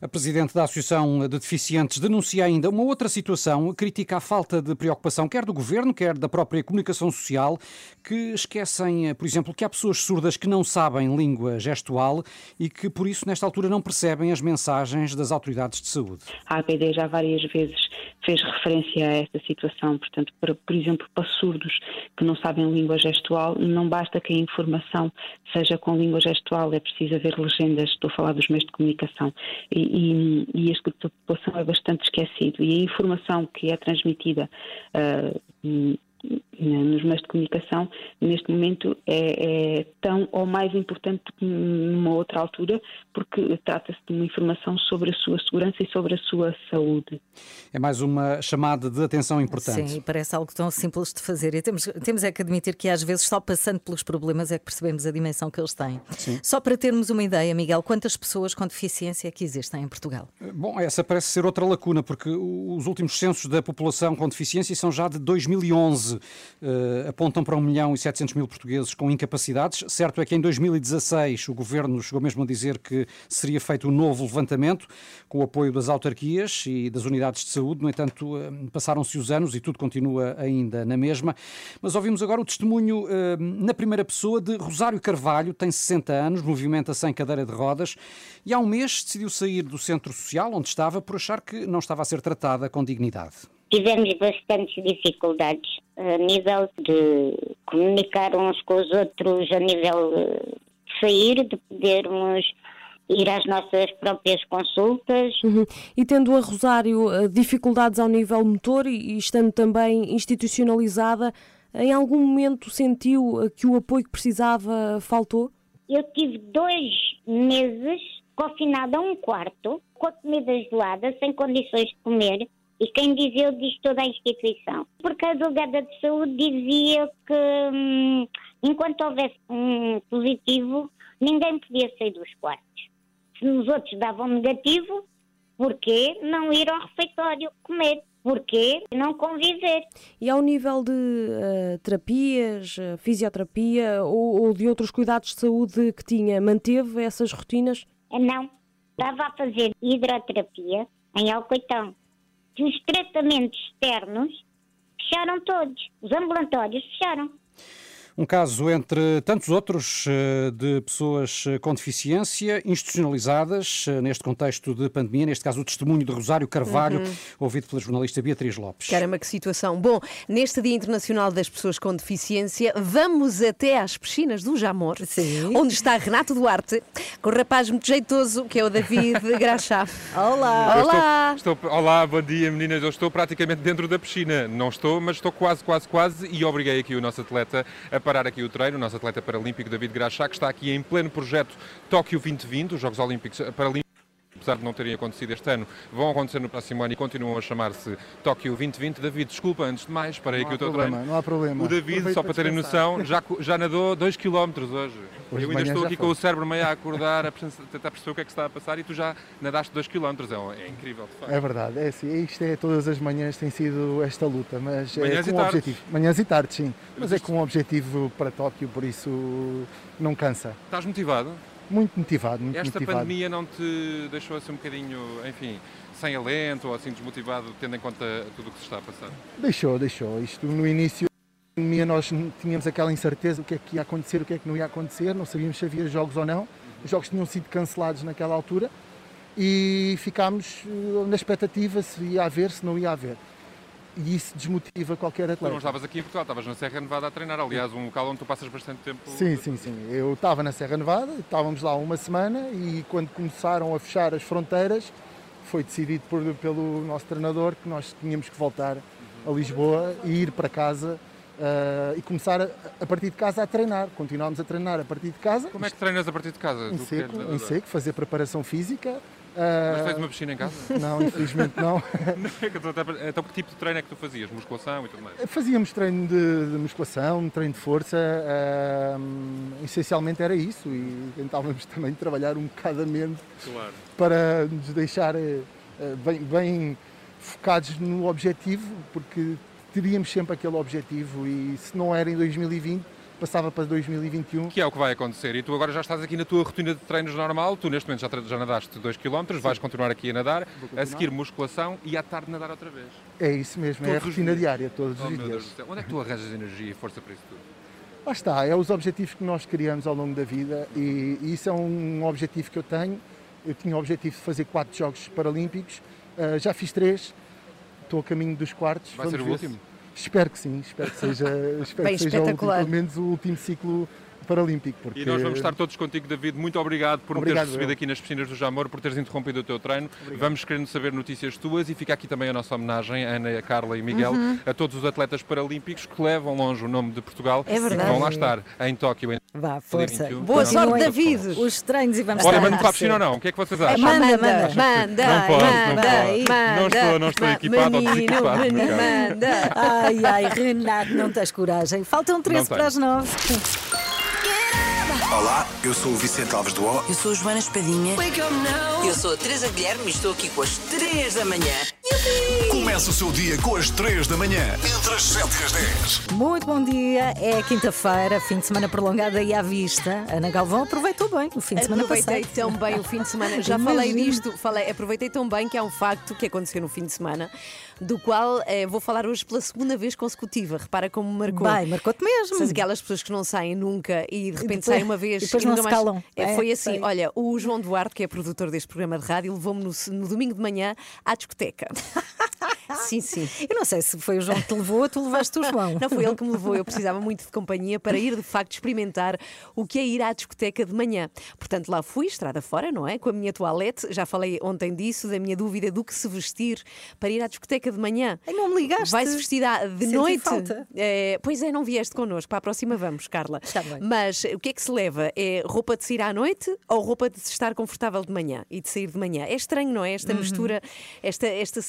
A Presidente da Associação de Deficientes denuncia ainda uma outra situação, critica a falta de preocupação quer do Governo, quer da própria comunicação social, que esquecem, por exemplo, que há pessoas surdas que não sabem língua gestual e que, por isso, nesta altura, não percebem as mensagens das autoridades de saúde. A APD já várias vezes fez referência a esta situação, portanto, para, por exemplo, para surdos que não sabem língua gestual, não basta que a informação seja com língua gestual, é preciso haver legendas, estou a falar dos meios de comunicação, e, e, e este grupo da população é bastante esquecido, e a informação que é transmitida uh, nos meios de comunicação, neste momento é, é, tão ou mais importante do que numa outra altura, porque trata-se de uma informação sobre a sua segurança e sobre a sua saúde. É mais uma chamada de atenção importante. Sim, parece algo tão simples de fazer. E temos, temos é que admitir que às vezes só passando pelos problemas é que percebemos a dimensão que eles têm. Sim. Só para termos uma ideia, Miguel, quantas pessoas com deficiência é que existem em Portugal? Bom, essa parece ser outra lacuna, porque os últimos censos da população com deficiência são já de 2011 uh, apontam para 1 milhão e 700 mil portugueses com incapacidades. Certo é que em 2016 o governo chegou mesmo a dizer que seria feito um novo levantamento com o apoio das autarquias e das unidades de saúde. No entanto, uh, passaram-se os anos e tudo continua ainda na mesma. Mas ouvimos agora o testemunho uh, na primeira pessoa de Rosário Carvalho, tem 60 anos, movimenta-se em cadeira de rodas e há um mês decidiu sair do centro social onde estava por achar que não estava a ser tratada com dignidade. Tivemos bastantes dificuldades a nível de comunicar uns com os outros, a nível de sair, de podermos ir às nossas próprias consultas. Uhum. E tendo a Rosário eh, dificuldades ao nível motor e estando também institucionalizada, em algum momento sentiu eh, que o apoio que precisava faltou? Eu tive dois meses confinada a um quarto, com a comida gelada, sem condições de comer, e quem dizia diz toda a instituição. Porque a delegada de saúde dizia que hum, enquanto houvesse um positivo, ninguém podia sair dos quartos. Se nos outros davam negativo, porquê não ir ao refeitório comer? Porquê não conviver? E ao nível de uh, terapias, uh, fisioterapia ou, ou, de outros cuidados de saúde que tinha, manteve essas rotinas? Não. Estava a fazer hidroterapia em Alcoitão os tratamentos externos fecharam todos. Os ambulatórios fecharam. Um caso entre tantos outros eh, de pessoas eh, com deficiência institucionalizadas eh, neste contexto de pandemia, neste caso o testemunho de Rosário Carvalho, uhum. ouvido pela jornalista Beatriz Lopes. Caramba, que situação. Bom, neste Dia Internacional das Pessoas com Deficiência, vamos até às piscinas do Jamor, Sim. onde está Renato Duarte, com um rapaz muito jeitoso, que é o David *laughs* Graxá. Olá! Olá! Estou, estou, olá, bom dia meninas. Eu estou praticamente dentro da piscina. Não estou, mas estou quase, quase, quase e obriguei aqui o nosso atleta a parar aqui o treino, o nosso atleta paralímpico David Graxá, que está aqui em pleno projeto Tóquio 2020, os Jogos Olímpicos Paralímpicos apesar de não terem acontecido este ano, vão acontecer no próximo ano e continuam a chamar-se Tóquio 2020. David, desculpa, antes de mais, para aqui o teu problema, treino. Não há problema. O David, só para terem noção, já, já nadou 2 km hoje. hoje Eu ainda estou aqui com o cérebro meio a acordar, a tentar perceber o que é que está a passar e tu já nadaste 2 km. É, é, incrível, de facto. É verdade, é assim, isto é todas as manhãs tem sido esta luta, mas Manhãs é com um objetivo. Manhãs e tardes, sim. Mas é com um objetivo para Tóquio, por isso não cansa. Estás motivado? Muito motivado, muito Esta motivado. pandemia não te deixou assim um bocadinho, enfim, sem alento ou assim desmotivado, tendo em conta tudo o que se está a passar? Deixou, deixou. Isto no início pandemia nós tínhamos aquela incerteza o que é que ia acontecer, o que é que não ia acontecer, não sabíamos se havia jogos ou não. Os jogos tinham sido cancelados naquela altura e ficámos eh, na expectativa se ia haver, se não ia haver. E isso desmotiva qualquer Tu atleta. não estavas aqui em Portugal, estavas na Serra Nevada a treinar. Aliás, um local onde tu passas bastante tempo. Sim, sim, sim. Eu estava na Serra Nevada, estávamos lá uma semana e quando começaram a fechar as fronteiras, foi decidido por- pelo nosso treinador que nós tínhamos que voltar a Lisboa e ir para casa ah, e começar a, a partir de casa a treinar. Continuámos a treinar a partir de casa. Como é que treinas a partir de casa? Em Tu seco, és em seco, fazer preparação física. Mas ah, tens uma piscina em casa? *laughs* Não, infelizmente não. *laughs* É então, que tipo de treino é que tu fazias? Musculação e tudo mais? Fazíamos treino de, de musculação, treino de força, ahm, essencialmente era isso e tentávamos também trabalhar um bocado a mente Claro. para nos deixar eh, bem, bem focados no objetivo, porque teríamos sempre aquele objetivo e se não era em 2020, passava para 2021. Que é o que vai acontecer. E tu agora já estás aqui na tua rotina de treinos normal. Tu neste momento já, já nadaste 2 km, vais continuar aqui a nadar, a seguir musculação e à tarde nadar outra vez. É isso mesmo, é a Todos rotina diária, todos Oh, os dias. Onde é que tu arranjas energia e força para isso tudo? Lá está, é os objetivos que nós criamos ao longo da vida e, e isso é um objetivo que eu tenho. Eu tinha o objetivo de fazer quatro Jogos Paralímpicos, ah, já fiz três, estou a caminho dos quartos. Vai ser vamos o ver se- último? Espero que sim, espero que seja, *laughs* espero Bem que seja pelo menos o último ciclo paralímpico. Porque... E nós vamos estar todos contigo, David. Muito obrigado por me Obrigado, teres recebido eu. aqui nas piscinas do Jamor, por teres interrompido o teu treino. Vamos querendo saber notícias tuas e fica aqui também a nossa homenagem, a Ana, a Carla e Miguel, Uhum. a todos os atletas paralímpicos que levam longe o nome de Portugal É e que verdade. vão lá estar em Tóquio. Em Vá, força. 2021. Boa sorte, Continuem David. Os treinos e vamos Olha, estar manda para a piscina ou não? O que é que vocês É, acham? manda, Manda, manda, manda. manda, Não não manda, posso. manda, Não estou- não estou equipado ou menino, desequipado, no menino, manda. Ai, ai, Renato, não tens coragem. Faltam 13 Não para as 9. Olá, eu sou o Vicente Alves do O. Eu sou a Joana Espadinha. Eu sou a Teresa Guilherme e estou aqui com as 3 da manhã. Começa o seu dia com as 3 da manhã, entre as 7 e as 10. Muito bom dia. É quinta-feira, fim de semana prolongado aí à vista. Ana Galvão aproveitou bem o fim de semana Aproveitei passado. tão bem o fim de semana. Já falei Imagino. disto, falei, aproveitei tão bem que há um facto que aconteceu no fim de semana, do qual eh, vou falar hoje pela segunda vez consecutiva. Repara como marcou. Bem, marcou-te mesmo. Sabes aquelas pessoas que não saem nunca e de repente depois- saem uma vez e depois e não se mais. calam. É, É, foi assim: sei. olha, o João Duarte, que é produtor deste programa de rádio, levou-me no, no domingo de manhã à discoteca. *laughs* sim, sim. Eu não sei se foi o João que te levou ou tu levaste o João. Não foi ele que me levou, eu *laughs* precisava muito de companhia para ir de facto experimentar o que é ir à discoteca de manhã. Portanto, lá fui, estrada fora, não é? Com a minha toalete, já falei ontem disso, da minha dúvida do que se vestir para ir à discoteca de manhã. Ai, não me ligaste. Vai-se vestir à- de Senti noite. falta. É, pois é, não vieste connosco, para a próxima vamos, Carla. Está bem. Mas o que é que se leva? É roupa de sair à noite ou roupa de estar confortável de manhã e de sair de manhã? É estranho, não é? Esta Uhum. mistura, esta, esta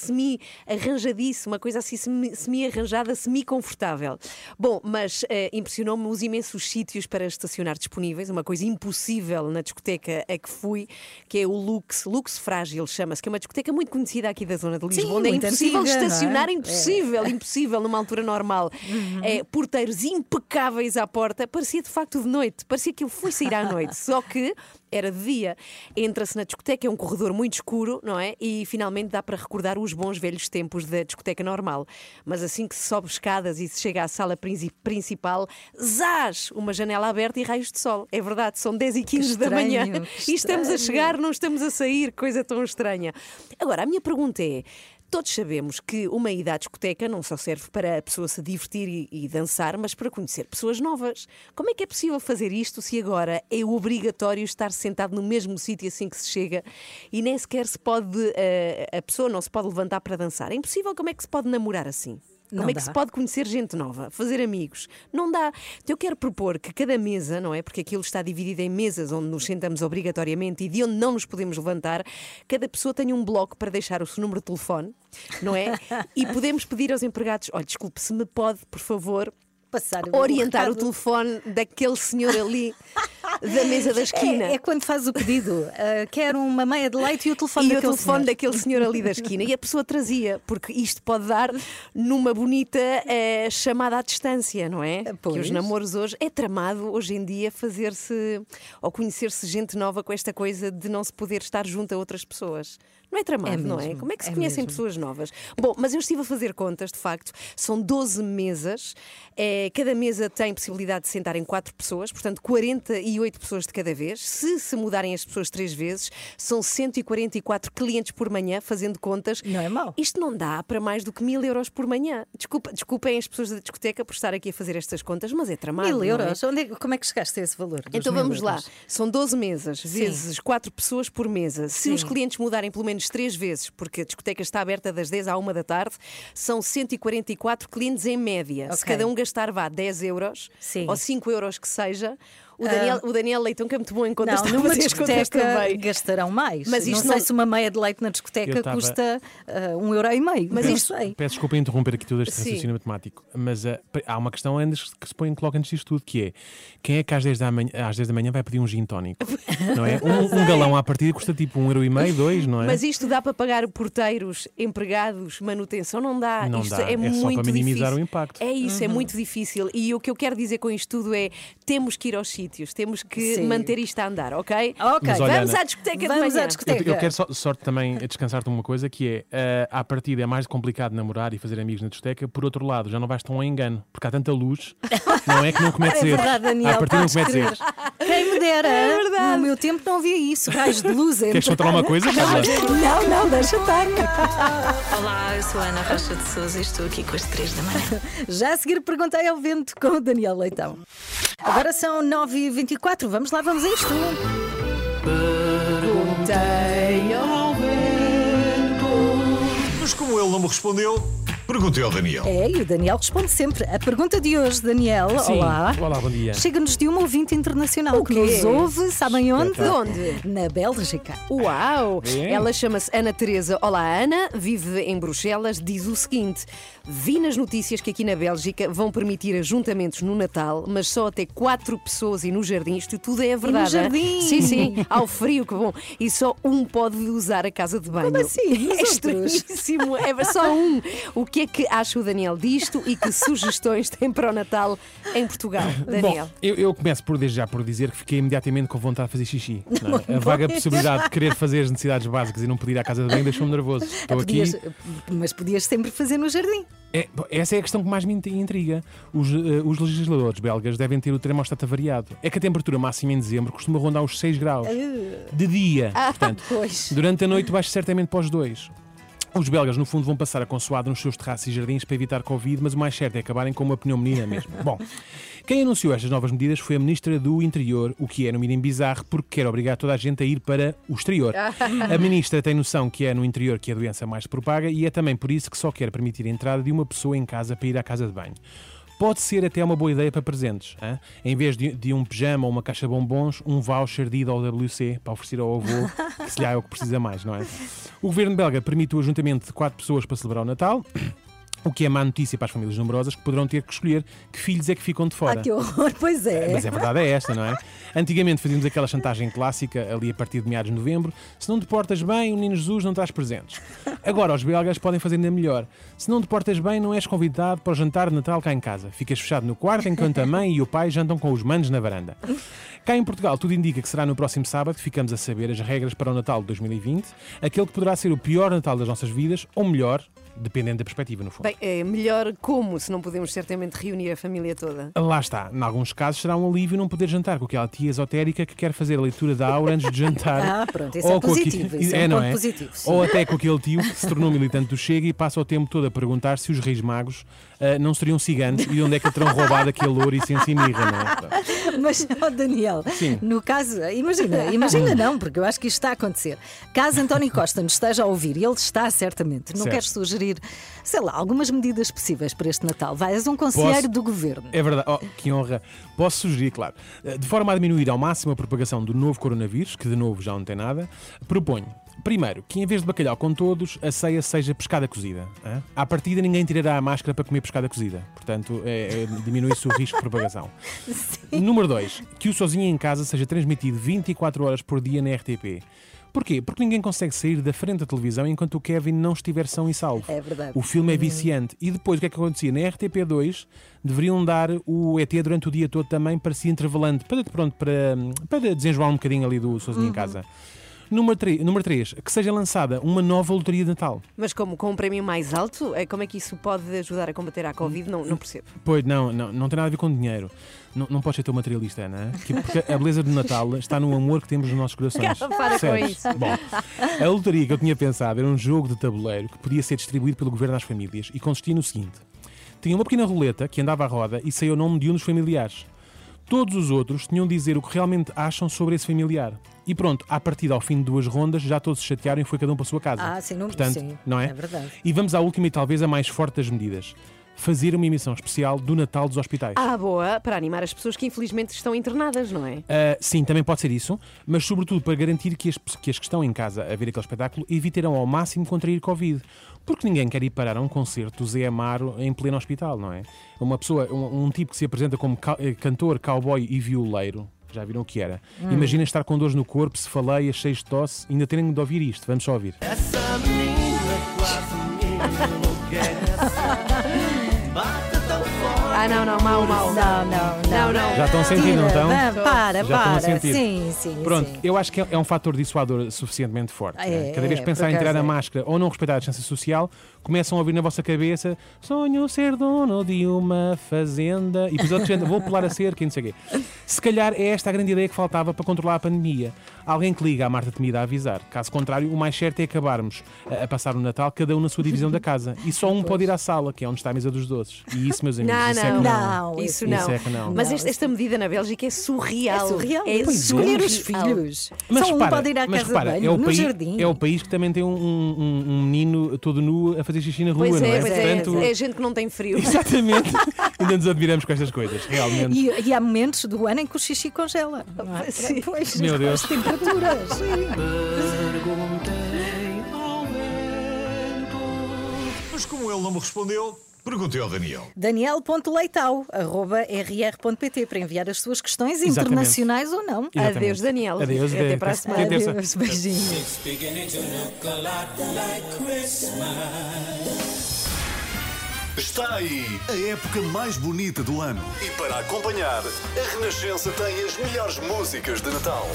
semi-arranjadice, uma coisa assim semi- semi-arranjada, semi-confortável. Bom, mas eh, impressionou-me os imensos sítios para estacionar disponíveis, uma coisa impossível na discoteca a que fui, que é o Lux, Lux Frágil chama-se, que é uma discoteca muito conhecida aqui da zona de Sim, Lisboa, onde é impossível é? estacionar, É. impossível, impossível numa altura normal. É, porteiros impecáveis à porta, parecia de facto de noite, parecia que eu fui sair à noite, só que era de dia. Entra-se na discoteca, é um corredor muito escuro, não é? E finalmente dá para recordar os bons velhos tempos da discoteca normal. Mas assim que se sobe escadas e se chega à sala princi- principal, zás! Uma janela aberta e raios de sol. É verdade, são 10 e 15 da estranho, manhã. que E estamos a chegar, não estamos a sair, coisa tão estranha. Agora, a minha pergunta é. Todos sabemos que uma ida à discoteca não só serve para a pessoa se divertir e, e dançar, mas para conhecer pessoas novas. Como é que é possível fazer isto se agora é obrigatório estar sentado no mesmo sítio assim que se chega e nem sequer se pode, eh, a pessoa não se pode levantar para dançar? É impossível, como é que se pode namorar assim? Como Não é que dá. se pode conhecer gente nova, fazer amigos? Não dá. Então eu quero propor que cada mesa, não é? Porque aquilo está dividido em mesas onde nos sentamos obrigatoriamente e de onde não nos podemos levantar, cada pessoa tenha um bloco para deixar o seu número de telefone, não é? *laughs* e podemos pedir aos empregados: olha, desculpe, se me pode, por favor, Passar o orientar o telefone daquele senhor ali *laughs* da mesa da esquina. É, é quando faz o pedido. ah, quero uma meia de leite e o telefone e o daquele telefone senhor. daquele senhor ali da esquina. E a pessoa trazia, porque isto pode dar numa bonita eh, chamada à distância, não é? Que pois. os namoros hoje é tramado hoje em dia fazer-se ou conhecer-se gente nova com esta coisa de não se poder estar junto a outras pessoas. Não é tramado, É não é? Como é que se é conhecem mesmo. pessoas novas? Bom, mas eu estive a fazer contas, de facto, são 12 mesas, eh, cada mesa tem possibilidade de sentarem 4 pessoas, portanto 48 pessoas de cada vez. Se se mudarem as pessoas três vezes, são 144 clientes por manhã, fazendo contas. Não é mau. Isto não dá para mais do que mil euros por manhã. Desculpa, desculpem as pessoas da discoteca por estar aqui a fazer estas contas, mas é tramado. Mil não é? euros? Onde é- como é que chegaste a esse valor? Então vamos lá. euros? São 12 mesas, Sim. vezes 4 pessoas por mesa. Se Sim. os clientes mudarem pelo menos 3 vezes, porque a discoteca está aberta das 10 à 1 da tarde, são 144 clientes em média. Se Ok. cada um gastar vá 10 euros Sim. ou 5 euros que seja. O. Daniel, o Daniel Leitão, que é muito bom em contas, Não, numa discoteca gastarão mais. Mas isto não sei não- se uma meia de leite na discoteca Eu custa ah, um euro e meio. Mas isto- sei. Peço desculpa interromper aqui todo este Sim. raciocínio matemático, mas ah, há uma questão antes que se põe logo antes disto tudo, que é quem é que às 10 da manhã, às 10 da manhã vai pedir um gin tónico? *laughs* Não é? Um, um galão à partida custa tipo um euro e meio, dois, não é? Mas isto dá para pagar porteiros, empregados, manutenção? Não dá. Não isto dá. é, É só muito para minimizar difícil. o impacto. É isso, é Uhum. muito difícil. E o que eu quero dizer com isto tudo é temos que ir aos sítios, temos que Sim. manter isto a andar, ok? Mas olha, Vamos Ana, à discoteca Vamos de manhã. à discoteca. Eu, eu quero só, só também descansar-te uma coisa que é, eh, à partida é mais complicado namorar e fazer amigos na discoteca, por outro lado, já não vais tão ao engano, porque há tanta luz, *laughs* não é que não cometes É erros. verdade, Daniel. À partida não cometes erros. Quem me dera. É verdade. No meu tempo não havia isso. Raios de luz. Queres só falar uma coisa, Carla? Não, não, deixa estar. Olá, eu sou a Ana Rocha de Souza e estou aqui com as três da manhã. *laughs* Já a seguir perguntei ao vento com o Daniel Leitão. Agora são 9h24. Vamos lá, vamos a isto. Perguntei ao Mas como ele não me respondeu, perguntei ao Daniel. É, e o Daniel responde sempre. A pergunta de hoje, Daniel, Sim. olá. Olá, bom dia. Chega-nos de uma ouvinte internacional que quê? nos ouve, sabem onde? De onde? Na Bélgica. Uau! É? Ela chama-se Ana Teresa. Olá, Ana, vive em Bruxelas, diz o seguinte: Vi nas notícias que aqui na Bélgica vão permitir ajuntamentos no Natal, mas só até quatro pessoas e no jardim. Isto tudo é verdade. hein? jardim? Sim, sim, ao frio, que bom. E só um pode usar a casa de banho. Como assim? É estranhíssimo. É só um. O que é que acha o Daniel disto e que sugestões tem para o Natal em Portugal, Daniel? Bom, eu, eu começo por desde já por dizer que fiquei imediatamente com vontade de fazer xixi. *laughs* não é? A vaga possibilidade de querer fazer as necessidades básicas e não pedir à casa de banho deixou-me nervoso. Estou aqui. Podias- mas podias sempre fazer no jardim. É, essa é a questão que mais me int- intriga. Os, eh, os legisladores belgas devem ter o termostato variado. É que a temperatura máxima em dezembro costuma rondar os 6 graus. De dia, portanto. Pois. Durante a noite baixa certamente para os dois. Os belgas, no fundo, vão passar a consoada nos seus terraços e jardins para evitar Covid, mas o mais certo é acabarem com uma pneumonia mesmo. *laughs* Bom, quem anunciou estas novas medidas foi a Ministra do Interior, o que é, no mínimo, bizarro, porque quer obrigar toda a gente a ir para o exterior. A Ministra tem noção que é no interior que a doença mais se propaga e é também por isso que só quer permitir a entrada de uma pessoa em casa para ir à casa de banho. Pode ser até uma boa ideia para presentes. hã? Em vez de, de um pijama ou uma caixa de bombons, um voucher de ida ao WC para oferecer ao avô, que se lhe é o que precisa mais, não é? O governo belga permite o ajuntamento de quatro pessoas para celebrar o Natal. O que é má notícia para as famílias numerosas que poderão ter que escolher que filhos é que ficam de fora. Ah, que horror, pois é. Mas a verdade é esta, não é? Antigamente fazíamos aquela chantagem clássica, ali a partir de meados de novembro: se não te portas bem, o Menino Jesus não traz presentes. Agora, os belgas podem fazer ainda melhor. Se não te portas bem, não és convidado para o jantar de Natal cá em casa. Ficas fechado no quarto enquanto a mãe e o pai jantam com os manos na varanda. Cá em Portugal, tudo indica que será no próximo sábado que ficamos a saber as regras para o Natal de 2020, aquele que poderá ser o pior Natal das nossas vidas, ou melhor, dependendo da perspectiva, no fundo. Bem, é melhor como se não podemos certamente reunir a família toda? Lá está. Em alguns casos será um alívio não poder jantar com aquela tia esotérica que quer fazer a leitura da aura antes de jantar. *laughs* Ah, pronto, isso é com aque- positivo, isso é um não ponto positivo. Ou até com aquele tio que se tornou militante do Chega e passa o tempo todo a perguntar se os reis magos ah, não seriam ciganos e de onde é que terão roubado aquele ouro e ciência e mirra, não é? *laughs* Mas, ó Daniel, Sim. no caso, imagina, imagina não, porque eu acho que isto está a acontecer. Caso António Costa nos esteja a ouvir, e ele está certamente, não Certo. queres sugerir, sei lá, algumas medidas possíveis para este Natal? Vai, és um conselheiro Posso- do governo. É verdade, oh, que honra. Posso sugerir, claro, eh, de forma a diminuir ao máximo a propagação do novo coronavírus, que de novo já não tem nada, proponho. Primeiro, que em vez de bacalhau com todos, a ceia seja pescada cozida. hã? À partida, ninguém tirará a máscara para comer pescada cozida. Portanto, é- é- diminui-se o risco de propagação. *laughs* Número 2. Que o sozinho em casa seja transmitido 24 horas por dia na RTP. Porquê? Porque ninguém consegue sair da frente da televisão enquanto o Kevin não estiver são e salvo. É verdade. O filme é viciante. E depois o que é que acontecia? Na RTP2 deveriam dar o ET durante o dia todo também para se ir intervalando, para, pronto, para, para desenjoar um bocadinho ali do sozinho em casa. Número 3, número três, que seja lançada uma nova loteria de Natal. Mas como com um prémio mais alto, eh, como é que isso pode ajudar a combater a Covid? Não, não percebo. Pois, não, não, não tem nada a ver com dinheiro. Não, não podes ser tão materialista? Que- Porque a beleza do Natal está no amor que temos nos nossos corações. Para com isso. Bom, a loteria que eu tinha pensado era um jogo de tabuleiro que podia ser distribuído pelo governo às famílias e consistia no seguinte: tinha uma pequena roleta que andava à roda e saía o nome de um dos familiares. Todos os outros tinham de dizer o que realmente acham sobre esse familiar. E pronto, à partida, ao fim de duas rondas, já todos se chatearam e foi cada um para a sua casa. Ah, sim, não- Portanto, sim, não é? é verdade. E vamos à última e talvez a mais forte das medidas: fazer uma emissão especial do Natal dos hospitais. Ah, boa, para animar as pessoas que infelizmente estão internadas, não é? Uh, sim, também pode ser isso, mas sobretudo para garantir que as, que as que estão em casa a ver aquele espetáculo evitarão ao máximo contrair Covid. Porque ninguém quer ir parar a um concerto do Zé Amaro em pleno hospital, não é? Uma pessoa, um, um tipo que se apresenta como ca- eh, cantor, cowboy e violeiro. Já viram o que era? Hum. Imagina estar com dores no corpo, se faleia, cheio de tosse, ainda terem de ouvir isto. Vamos só ouvir. Essa menina quase me *laughs* Ah, não, não, mau, mau. Não, não, não. não. Já estão a sentir, não estão? Para, Já estão a para. sentir. Sim, sim. Pronto, sim. eu acho que é, é um fator dissuador suficientemente forte. É, né? Cada vez que é, pensar por em tirar acaso a é. máscara ou não respeitar a distância social, começam a ouvir na vossa cabeça sonho ser dono de uma fazenda e depois outros gente, vou pular a cerca e não sei o quê. Se calhar é esta a grande ideia que faltava para controlar a pandemia. Alguém que liga à Marta Temida a avisar. Caso contrário, o mais certo é acabarmos a, a passar o Natal cada um na sua divisão da casa. E só um pode ir à sala, que é onde está a mesa dos doces. E isso, meus amigos, Não, isso é não, que não, isso não. Isso é que não. Mas esta, esta medida na Bélgica é surreal. É surreal. É é. surreal. Escolher os filhos. Mas Só um repara, pode ir à casa repara, de banho, é o, no país, jardim. é o país que também tem um, um- um menino todo nu a fazer xixi na rua, Pois não é, é? pois é, Portanto, é gente que não tem frio. *laughs* Exatamente. Ainda nos admiramos com estas coisas, realmente. E, e há momentos do ano em que o xixi congela. É? Sim. Pois, Meu Deus. As temperaturas. *laughs* Mas como ele não me respondeu, perguntei ao Daniel. Daniel.leitau, arroba rr.pt, para enviar as suas questões Exatamente. internacionais ou não. Exatamente. Adeus, Daniel. Adeus, Até até- para a semana. terça. Adeus, beijinhos. Está aí a época mais bonita do ano. E para acompanhar, a Renascença tem as melhores músicas de Natal.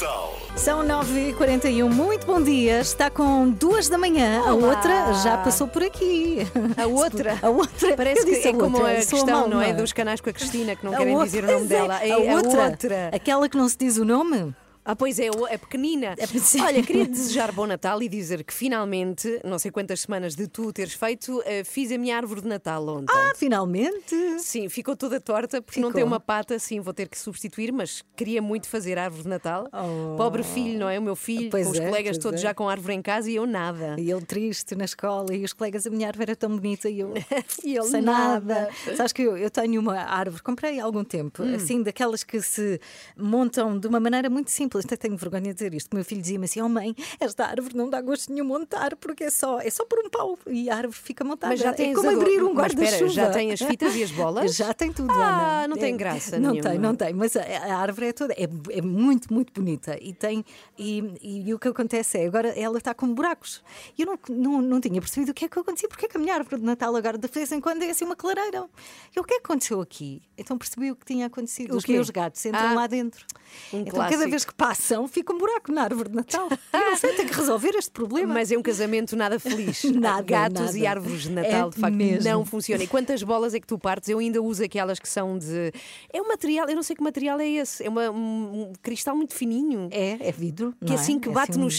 Natal! São 9h41, muito bom dia. Está com duas da manhã, a Olá. outra já passou por aqui. A outra? *laughs* A outra. Parece que é como outra, a questão, mal, não é? Dos canais com a Cristina, que não A querem outra, dizer o nome dela. *laughs* É a outra. outra. Aquela que não se diz o nome? Ah, pois é, é pequenina. sim. Olha, queria desejar bom Natal e dizer que finalmente, não sei quantas semanas de tu teres feito, eh, fiz a minha árvore de Natal ontem. Ah, finalmente! Sim, ficou toda torta porque não Ficou. tem uma pata, sim, vou ter que substituir, mas queria muito fazer a árvore de Natal. Pobre filho, não é? O meu filho, Oh. Pois com os é, colegas todos é. já com árvore em casa e eu nada. E ele triste na escola e os colegas, a minha árvore era tão bonita e eu *laughs* E ele sem nada. nada. Sabes que eu, eu tenho uma árvore, comprei há algum tempo, Hum. assim, daquelas que se montam de uma maneira muito simples. Até tenho vergonha de dizer isto. O meu filho dizia-me assim: Oh mãe, esta árvore não dá gosto nenhum montar porque é só, é só por um pau e a árvore fica montada. Mas já é tens como abrir um guarda-chuva. já tem as fitas e as *laughs* bolas? Já tem tudo, Ah, Ana. não tem É- graça Não nenhuma. tem, não tem. Mas a, a árvore é toda, é, é muito, muito bonita e tem. E, e, e o que acontece é, agora ela está com buracos. E eu não, não, não tinha percebido o que é que acontecia, porque é que a minha árvore de Natal agora de vez em quando é assim uma clareira. E o que é que aconteceu aqui? Então percebi o que tinha acontecido. O Os quê? meus gatos entram Ah, lá dentro. um então cada clássico. vez que passam, fica um buraco na árvore de Natal. *laughs* Eu não sei, tenho que resolver este problema. Mas é um casamento nada feliz. *laughs* Nada, Gatos nada. e árvores de Natal, É de facto, mesmo. não funciona. E quantas bolas é que tu partes? Eu ainda uso aquelas que são de. É um material, eu não sei que material é esse. É uma- um, um cristal muito fininho. É, é vidro. Que assim é? que É bate assim no um-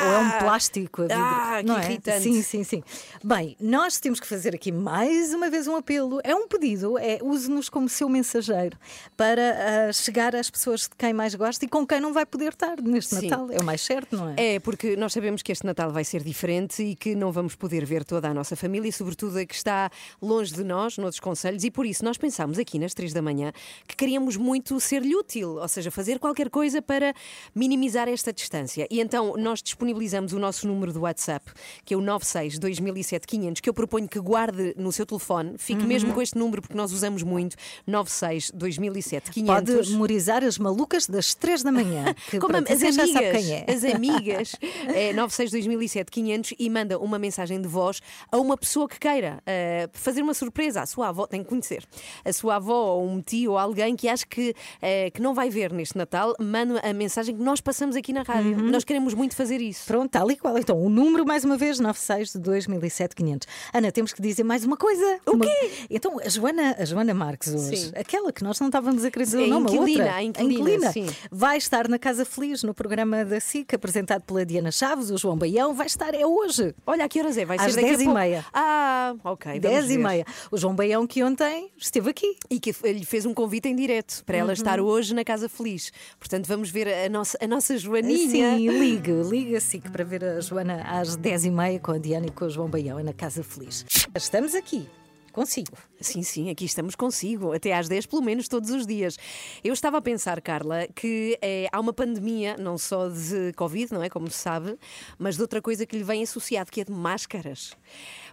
chão. Ou é um plástico a vidro. Ah, que não é? irritante. Sim, sim, sim. Bem, nós temos que fazer aqui mais uma vez um apelo. É um pedido, é use-nos como seu mensageiro para ah, chegar às pessoas de quem mais gosta e com quem não vai poder estar neste Sim. Natal. É o mais certo, não é? É, porque nós sabemos que este Natal vai ser diferente e que não vamos poder ver toda a nossa família e, sobretudo, a que está longe de nós, noutros conselhos, e por isso nós pensámos aqui nas três da manhã que queríamos muito ser-lhe útil, ou seja, fazer qualquer coisa para minimizar esta distância. E então nós disponibilizamos disponibilizamos o nosso número do WhatsApp, que é o 96 2007 500, que eu proponho que guarde no seu telefone. Fique Uhum. mesmo com este número, porque nós usamos muito. 96 2007 500. Pode memorizar as malucas das 3 da manhã. *laughs* Que Como as já amigas, sabe quem é. as amigas, *laughs* é 96 2007 500 e manda uma mensagem de voz a uma pessoa que queira eh, fazer uma surpresa à sua avó, tem que conhecer a sua avó ou um tio ou alguém que acha que, eh, que não vai ver neste Natal, manda a mensagem que nós passamos aqui na rádio. Uhum. Nós queremos muito fazer isso. Pronto, tal e qual. Então, o número, mais uma vez, 96 de 2007 500. Ana, temos que dizer mais uma coisa. O quê? Então, a Joana, a Joana Marques hoje, Sim. aquela que nós não estávamos a querer dizer o nome, a inquilina, outra, a inquilina, vai estar na Casa Feliz, no programa da SIC, apresentado pela Diana Chaves, o João Baião, vai estar, é hoje. Olha, a que horas é? Vai Às ser a 10 e meia. Ah, ok. vamos 10 e meia. O João Baião, que ontem esteve aqui. E que lhe fez um convite em direto para ela Uhum. estar hoje na Casa Feliz. Portanto, vamos ver a nossa, a nossa Joaninha. Sim, ligue, ligue SIC para ver a Joana às 10 e meia com a Diana e com o João Baião, é na Casa Feliz. Estamos aqui. Consigo. Sim, sim, aqui estamos consigo, até às 10 pelo menos todos os dias. Eu estava a pensar, Carla, que eh, há uma pandemia, não só de Covid, não é? Como se sabe, mas de outra coisa que lhe vem associado, que é de máscaras.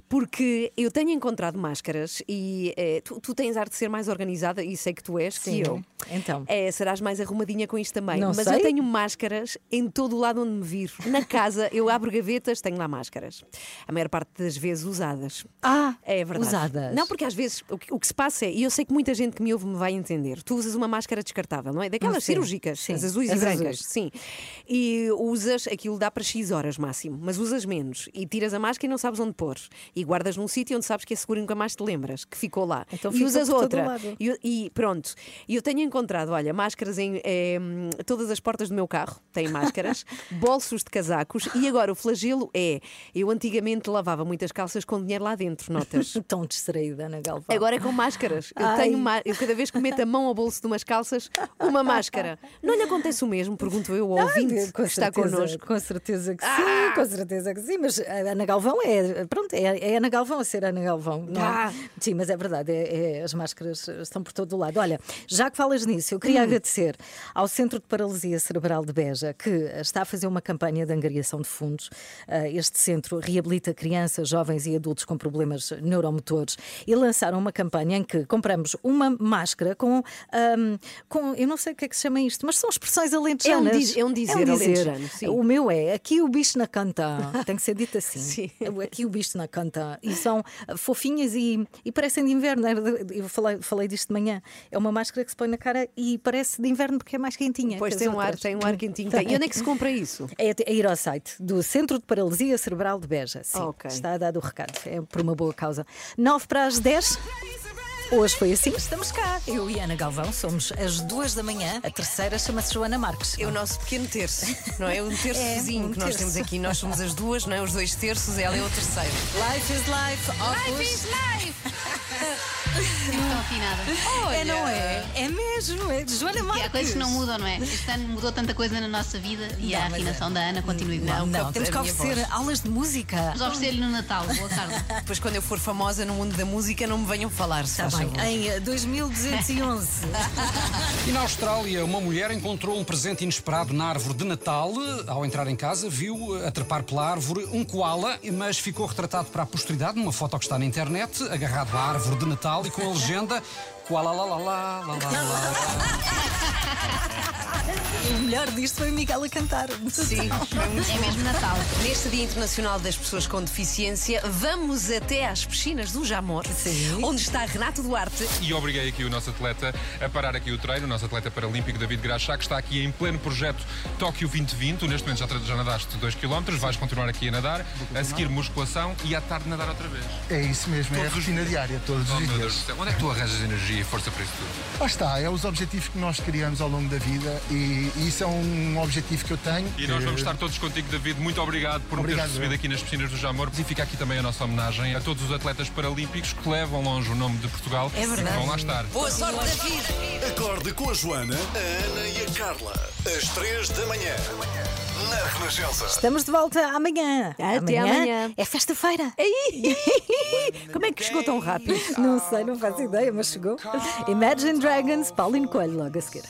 Porque eu tenho encontrado máscaras e eh, tu, tu tens arte de ser mais organizada, e sei que tu és, Sim. que eu. Então. É, serás mais arrumadinha com isto também. Não mas sei. eu tenho máscaras em todo o lado onde me viro. Na casa, eu abro gavetas, tenho lá máscaras. A maior parte das vezes usadas. Ah, É verdade. usadas. Não, porque às vezes o que, o que se passa é, e eu sei que muita gente que me ouve me vai entender, tu usas uma máscara descartável, não é? Daquelas Sim, cirúrgicas, sim. as azuis As e brancas, azuis. sim. E usas, aquilo dá para X horas máximo, mas usas menos. E tiras a máscara e não sabes onde pôr. E guardas num sítio onde sabes que é seguro e nunca mais te lembras, que ficou lá. Então e usas outra. E, e pronto. E eu tenho encontrado, olha, máscaras em eh, todas as portas do meu carro, têm máscaras, *laughs* bolsos de casacos, e agora o flagelo é, eu antigamente lavava muitas calças com dinheiro lá dentro, notas. *laughs* Tão distraída, Ana Galvão. Agora é com máscaras. Eu Ai. tenho ma- eu cada vez que meto a mão ao bolso de umas calças, uma *laughs* máscara. Não lhe acontece o mesmo? Pergunto eu ao ouvinte com que está connosco. Com certeza que Ah! sim, com certeza que sim. Mas a Ana Galvão é, pronto, é, é Ana Galvão a ser Ana Galvão. Não é? Ah! Sim, mas é verdade, é- é- as máscaras estão por todo o lado. Olha, já que falas nisso, eu queria Hum. agradecer ao Centro de Paralisia Cerebral de Beja, que está a fazer uma campanha de angariação de fundos. Ah, Este centro reabilita crianças, jovens e adultos com problemas neuromotores e lançaram uma campanha em que compramos uma máscara com, ahm, com eu não sei o que é que se chama isto, mas são expressões alentejanas. É um diz- é um dizer alentejano, sim. O meu é aqui o bicho na canta. *laughs* Tem que ser dito assim. Aqui o bicho na canta. E são fofinhas e, e parecem de inverno. Eu falei, falei disto de manhã. É uma máscara que se põe na cara e parece de inverno porque é mais quentinha. Pois tem um ar, tem um ar quentinho. Tem. E onde é que se compra isso? *laughs* É a ir ao site do Centro de Paralisia Cerebral de Beja. Sim, Ok. está a dar o recado. É por uma boa causa. 9 para as 10. place Hoje foi assim, estamos cá. Eu e Ana Galvão somos às duas da manhã. A terceira chama-se Joana Marques. É o nosso pequeno terço, não é? Um terço *laughs* É, vizinho um que nós terço. temos aqui. Nós somos as duas, não é? Os dois terços, ela é o terceiro. Life is life. Life is life. Sempre tão afinada. É, não é? É mesmo, é de Joana Marques. há coisas que não mudam, não é? Este ano mudou tanta coisa na nossa vida e Não, a afinação da Ana continua igual. Não, temos que oferecer voz. aulas de música. Vamos oferecer-lhe no Natal. Boa Carla. Depois, quando eu for famosa no mundo da música, não me venham falar, se Em eh, 2211. E na Austrália, uma mulher encontrou um presente inesperado na árvore de Natal. Ao entrar em casa, viu a trepar pela árvore um koala, mas ficou retratado para a posteridade numa foto que está na internet, agarrado à árvore de Natal e com a legenda *laughs* O melhor disto foi o Miguel a cantar. Sim, É mesmo Natal. Neste Dia Internacional das Pessoas com Deficiência, vamos até às piscinas do Jamor, onde está Renato Duarte. E obriguei aqui o nosso atleta a parar aqui o treino, o nosso atleta paralímpico David Graxá, que está aqui em pleno projeto Tóquio 2020. Tu, neste momento já, já nadaste 2 km, vais continuar aqui a nadar, a seguir musculação e à tarde nadar outra vez. É isso mesmo, é a rotina diária, todos Oh, os meu dias. Onde é que tu arranjas energia e força para isso tudo? Lá está, é os objetivos que nós criamos ao longo da vida e, e isso é um objetivo que eu tenho. E nós vamos estar todos contigo, David. Muito obrigado por me Obrigado, teres recebido eu. aqui nas piscinas do Jamor. E fica aqui também a nossa homenagem a todos os atletas paralímpicos que levam longe o nome de Portugal É e verdade. que vão lá estar. Boa sorte, David! Acorde com a Joana, a Ana e a Carla. Às três da manhã. Na Renascença. Estamos de volta amanhã. Até amanhã. É festa-feira. *laughs* Como é que chegou tão rápido? Não sei, não faço ideia, mas chegou. Imagine Dragons, Paulinho Coelho, logo a seguir.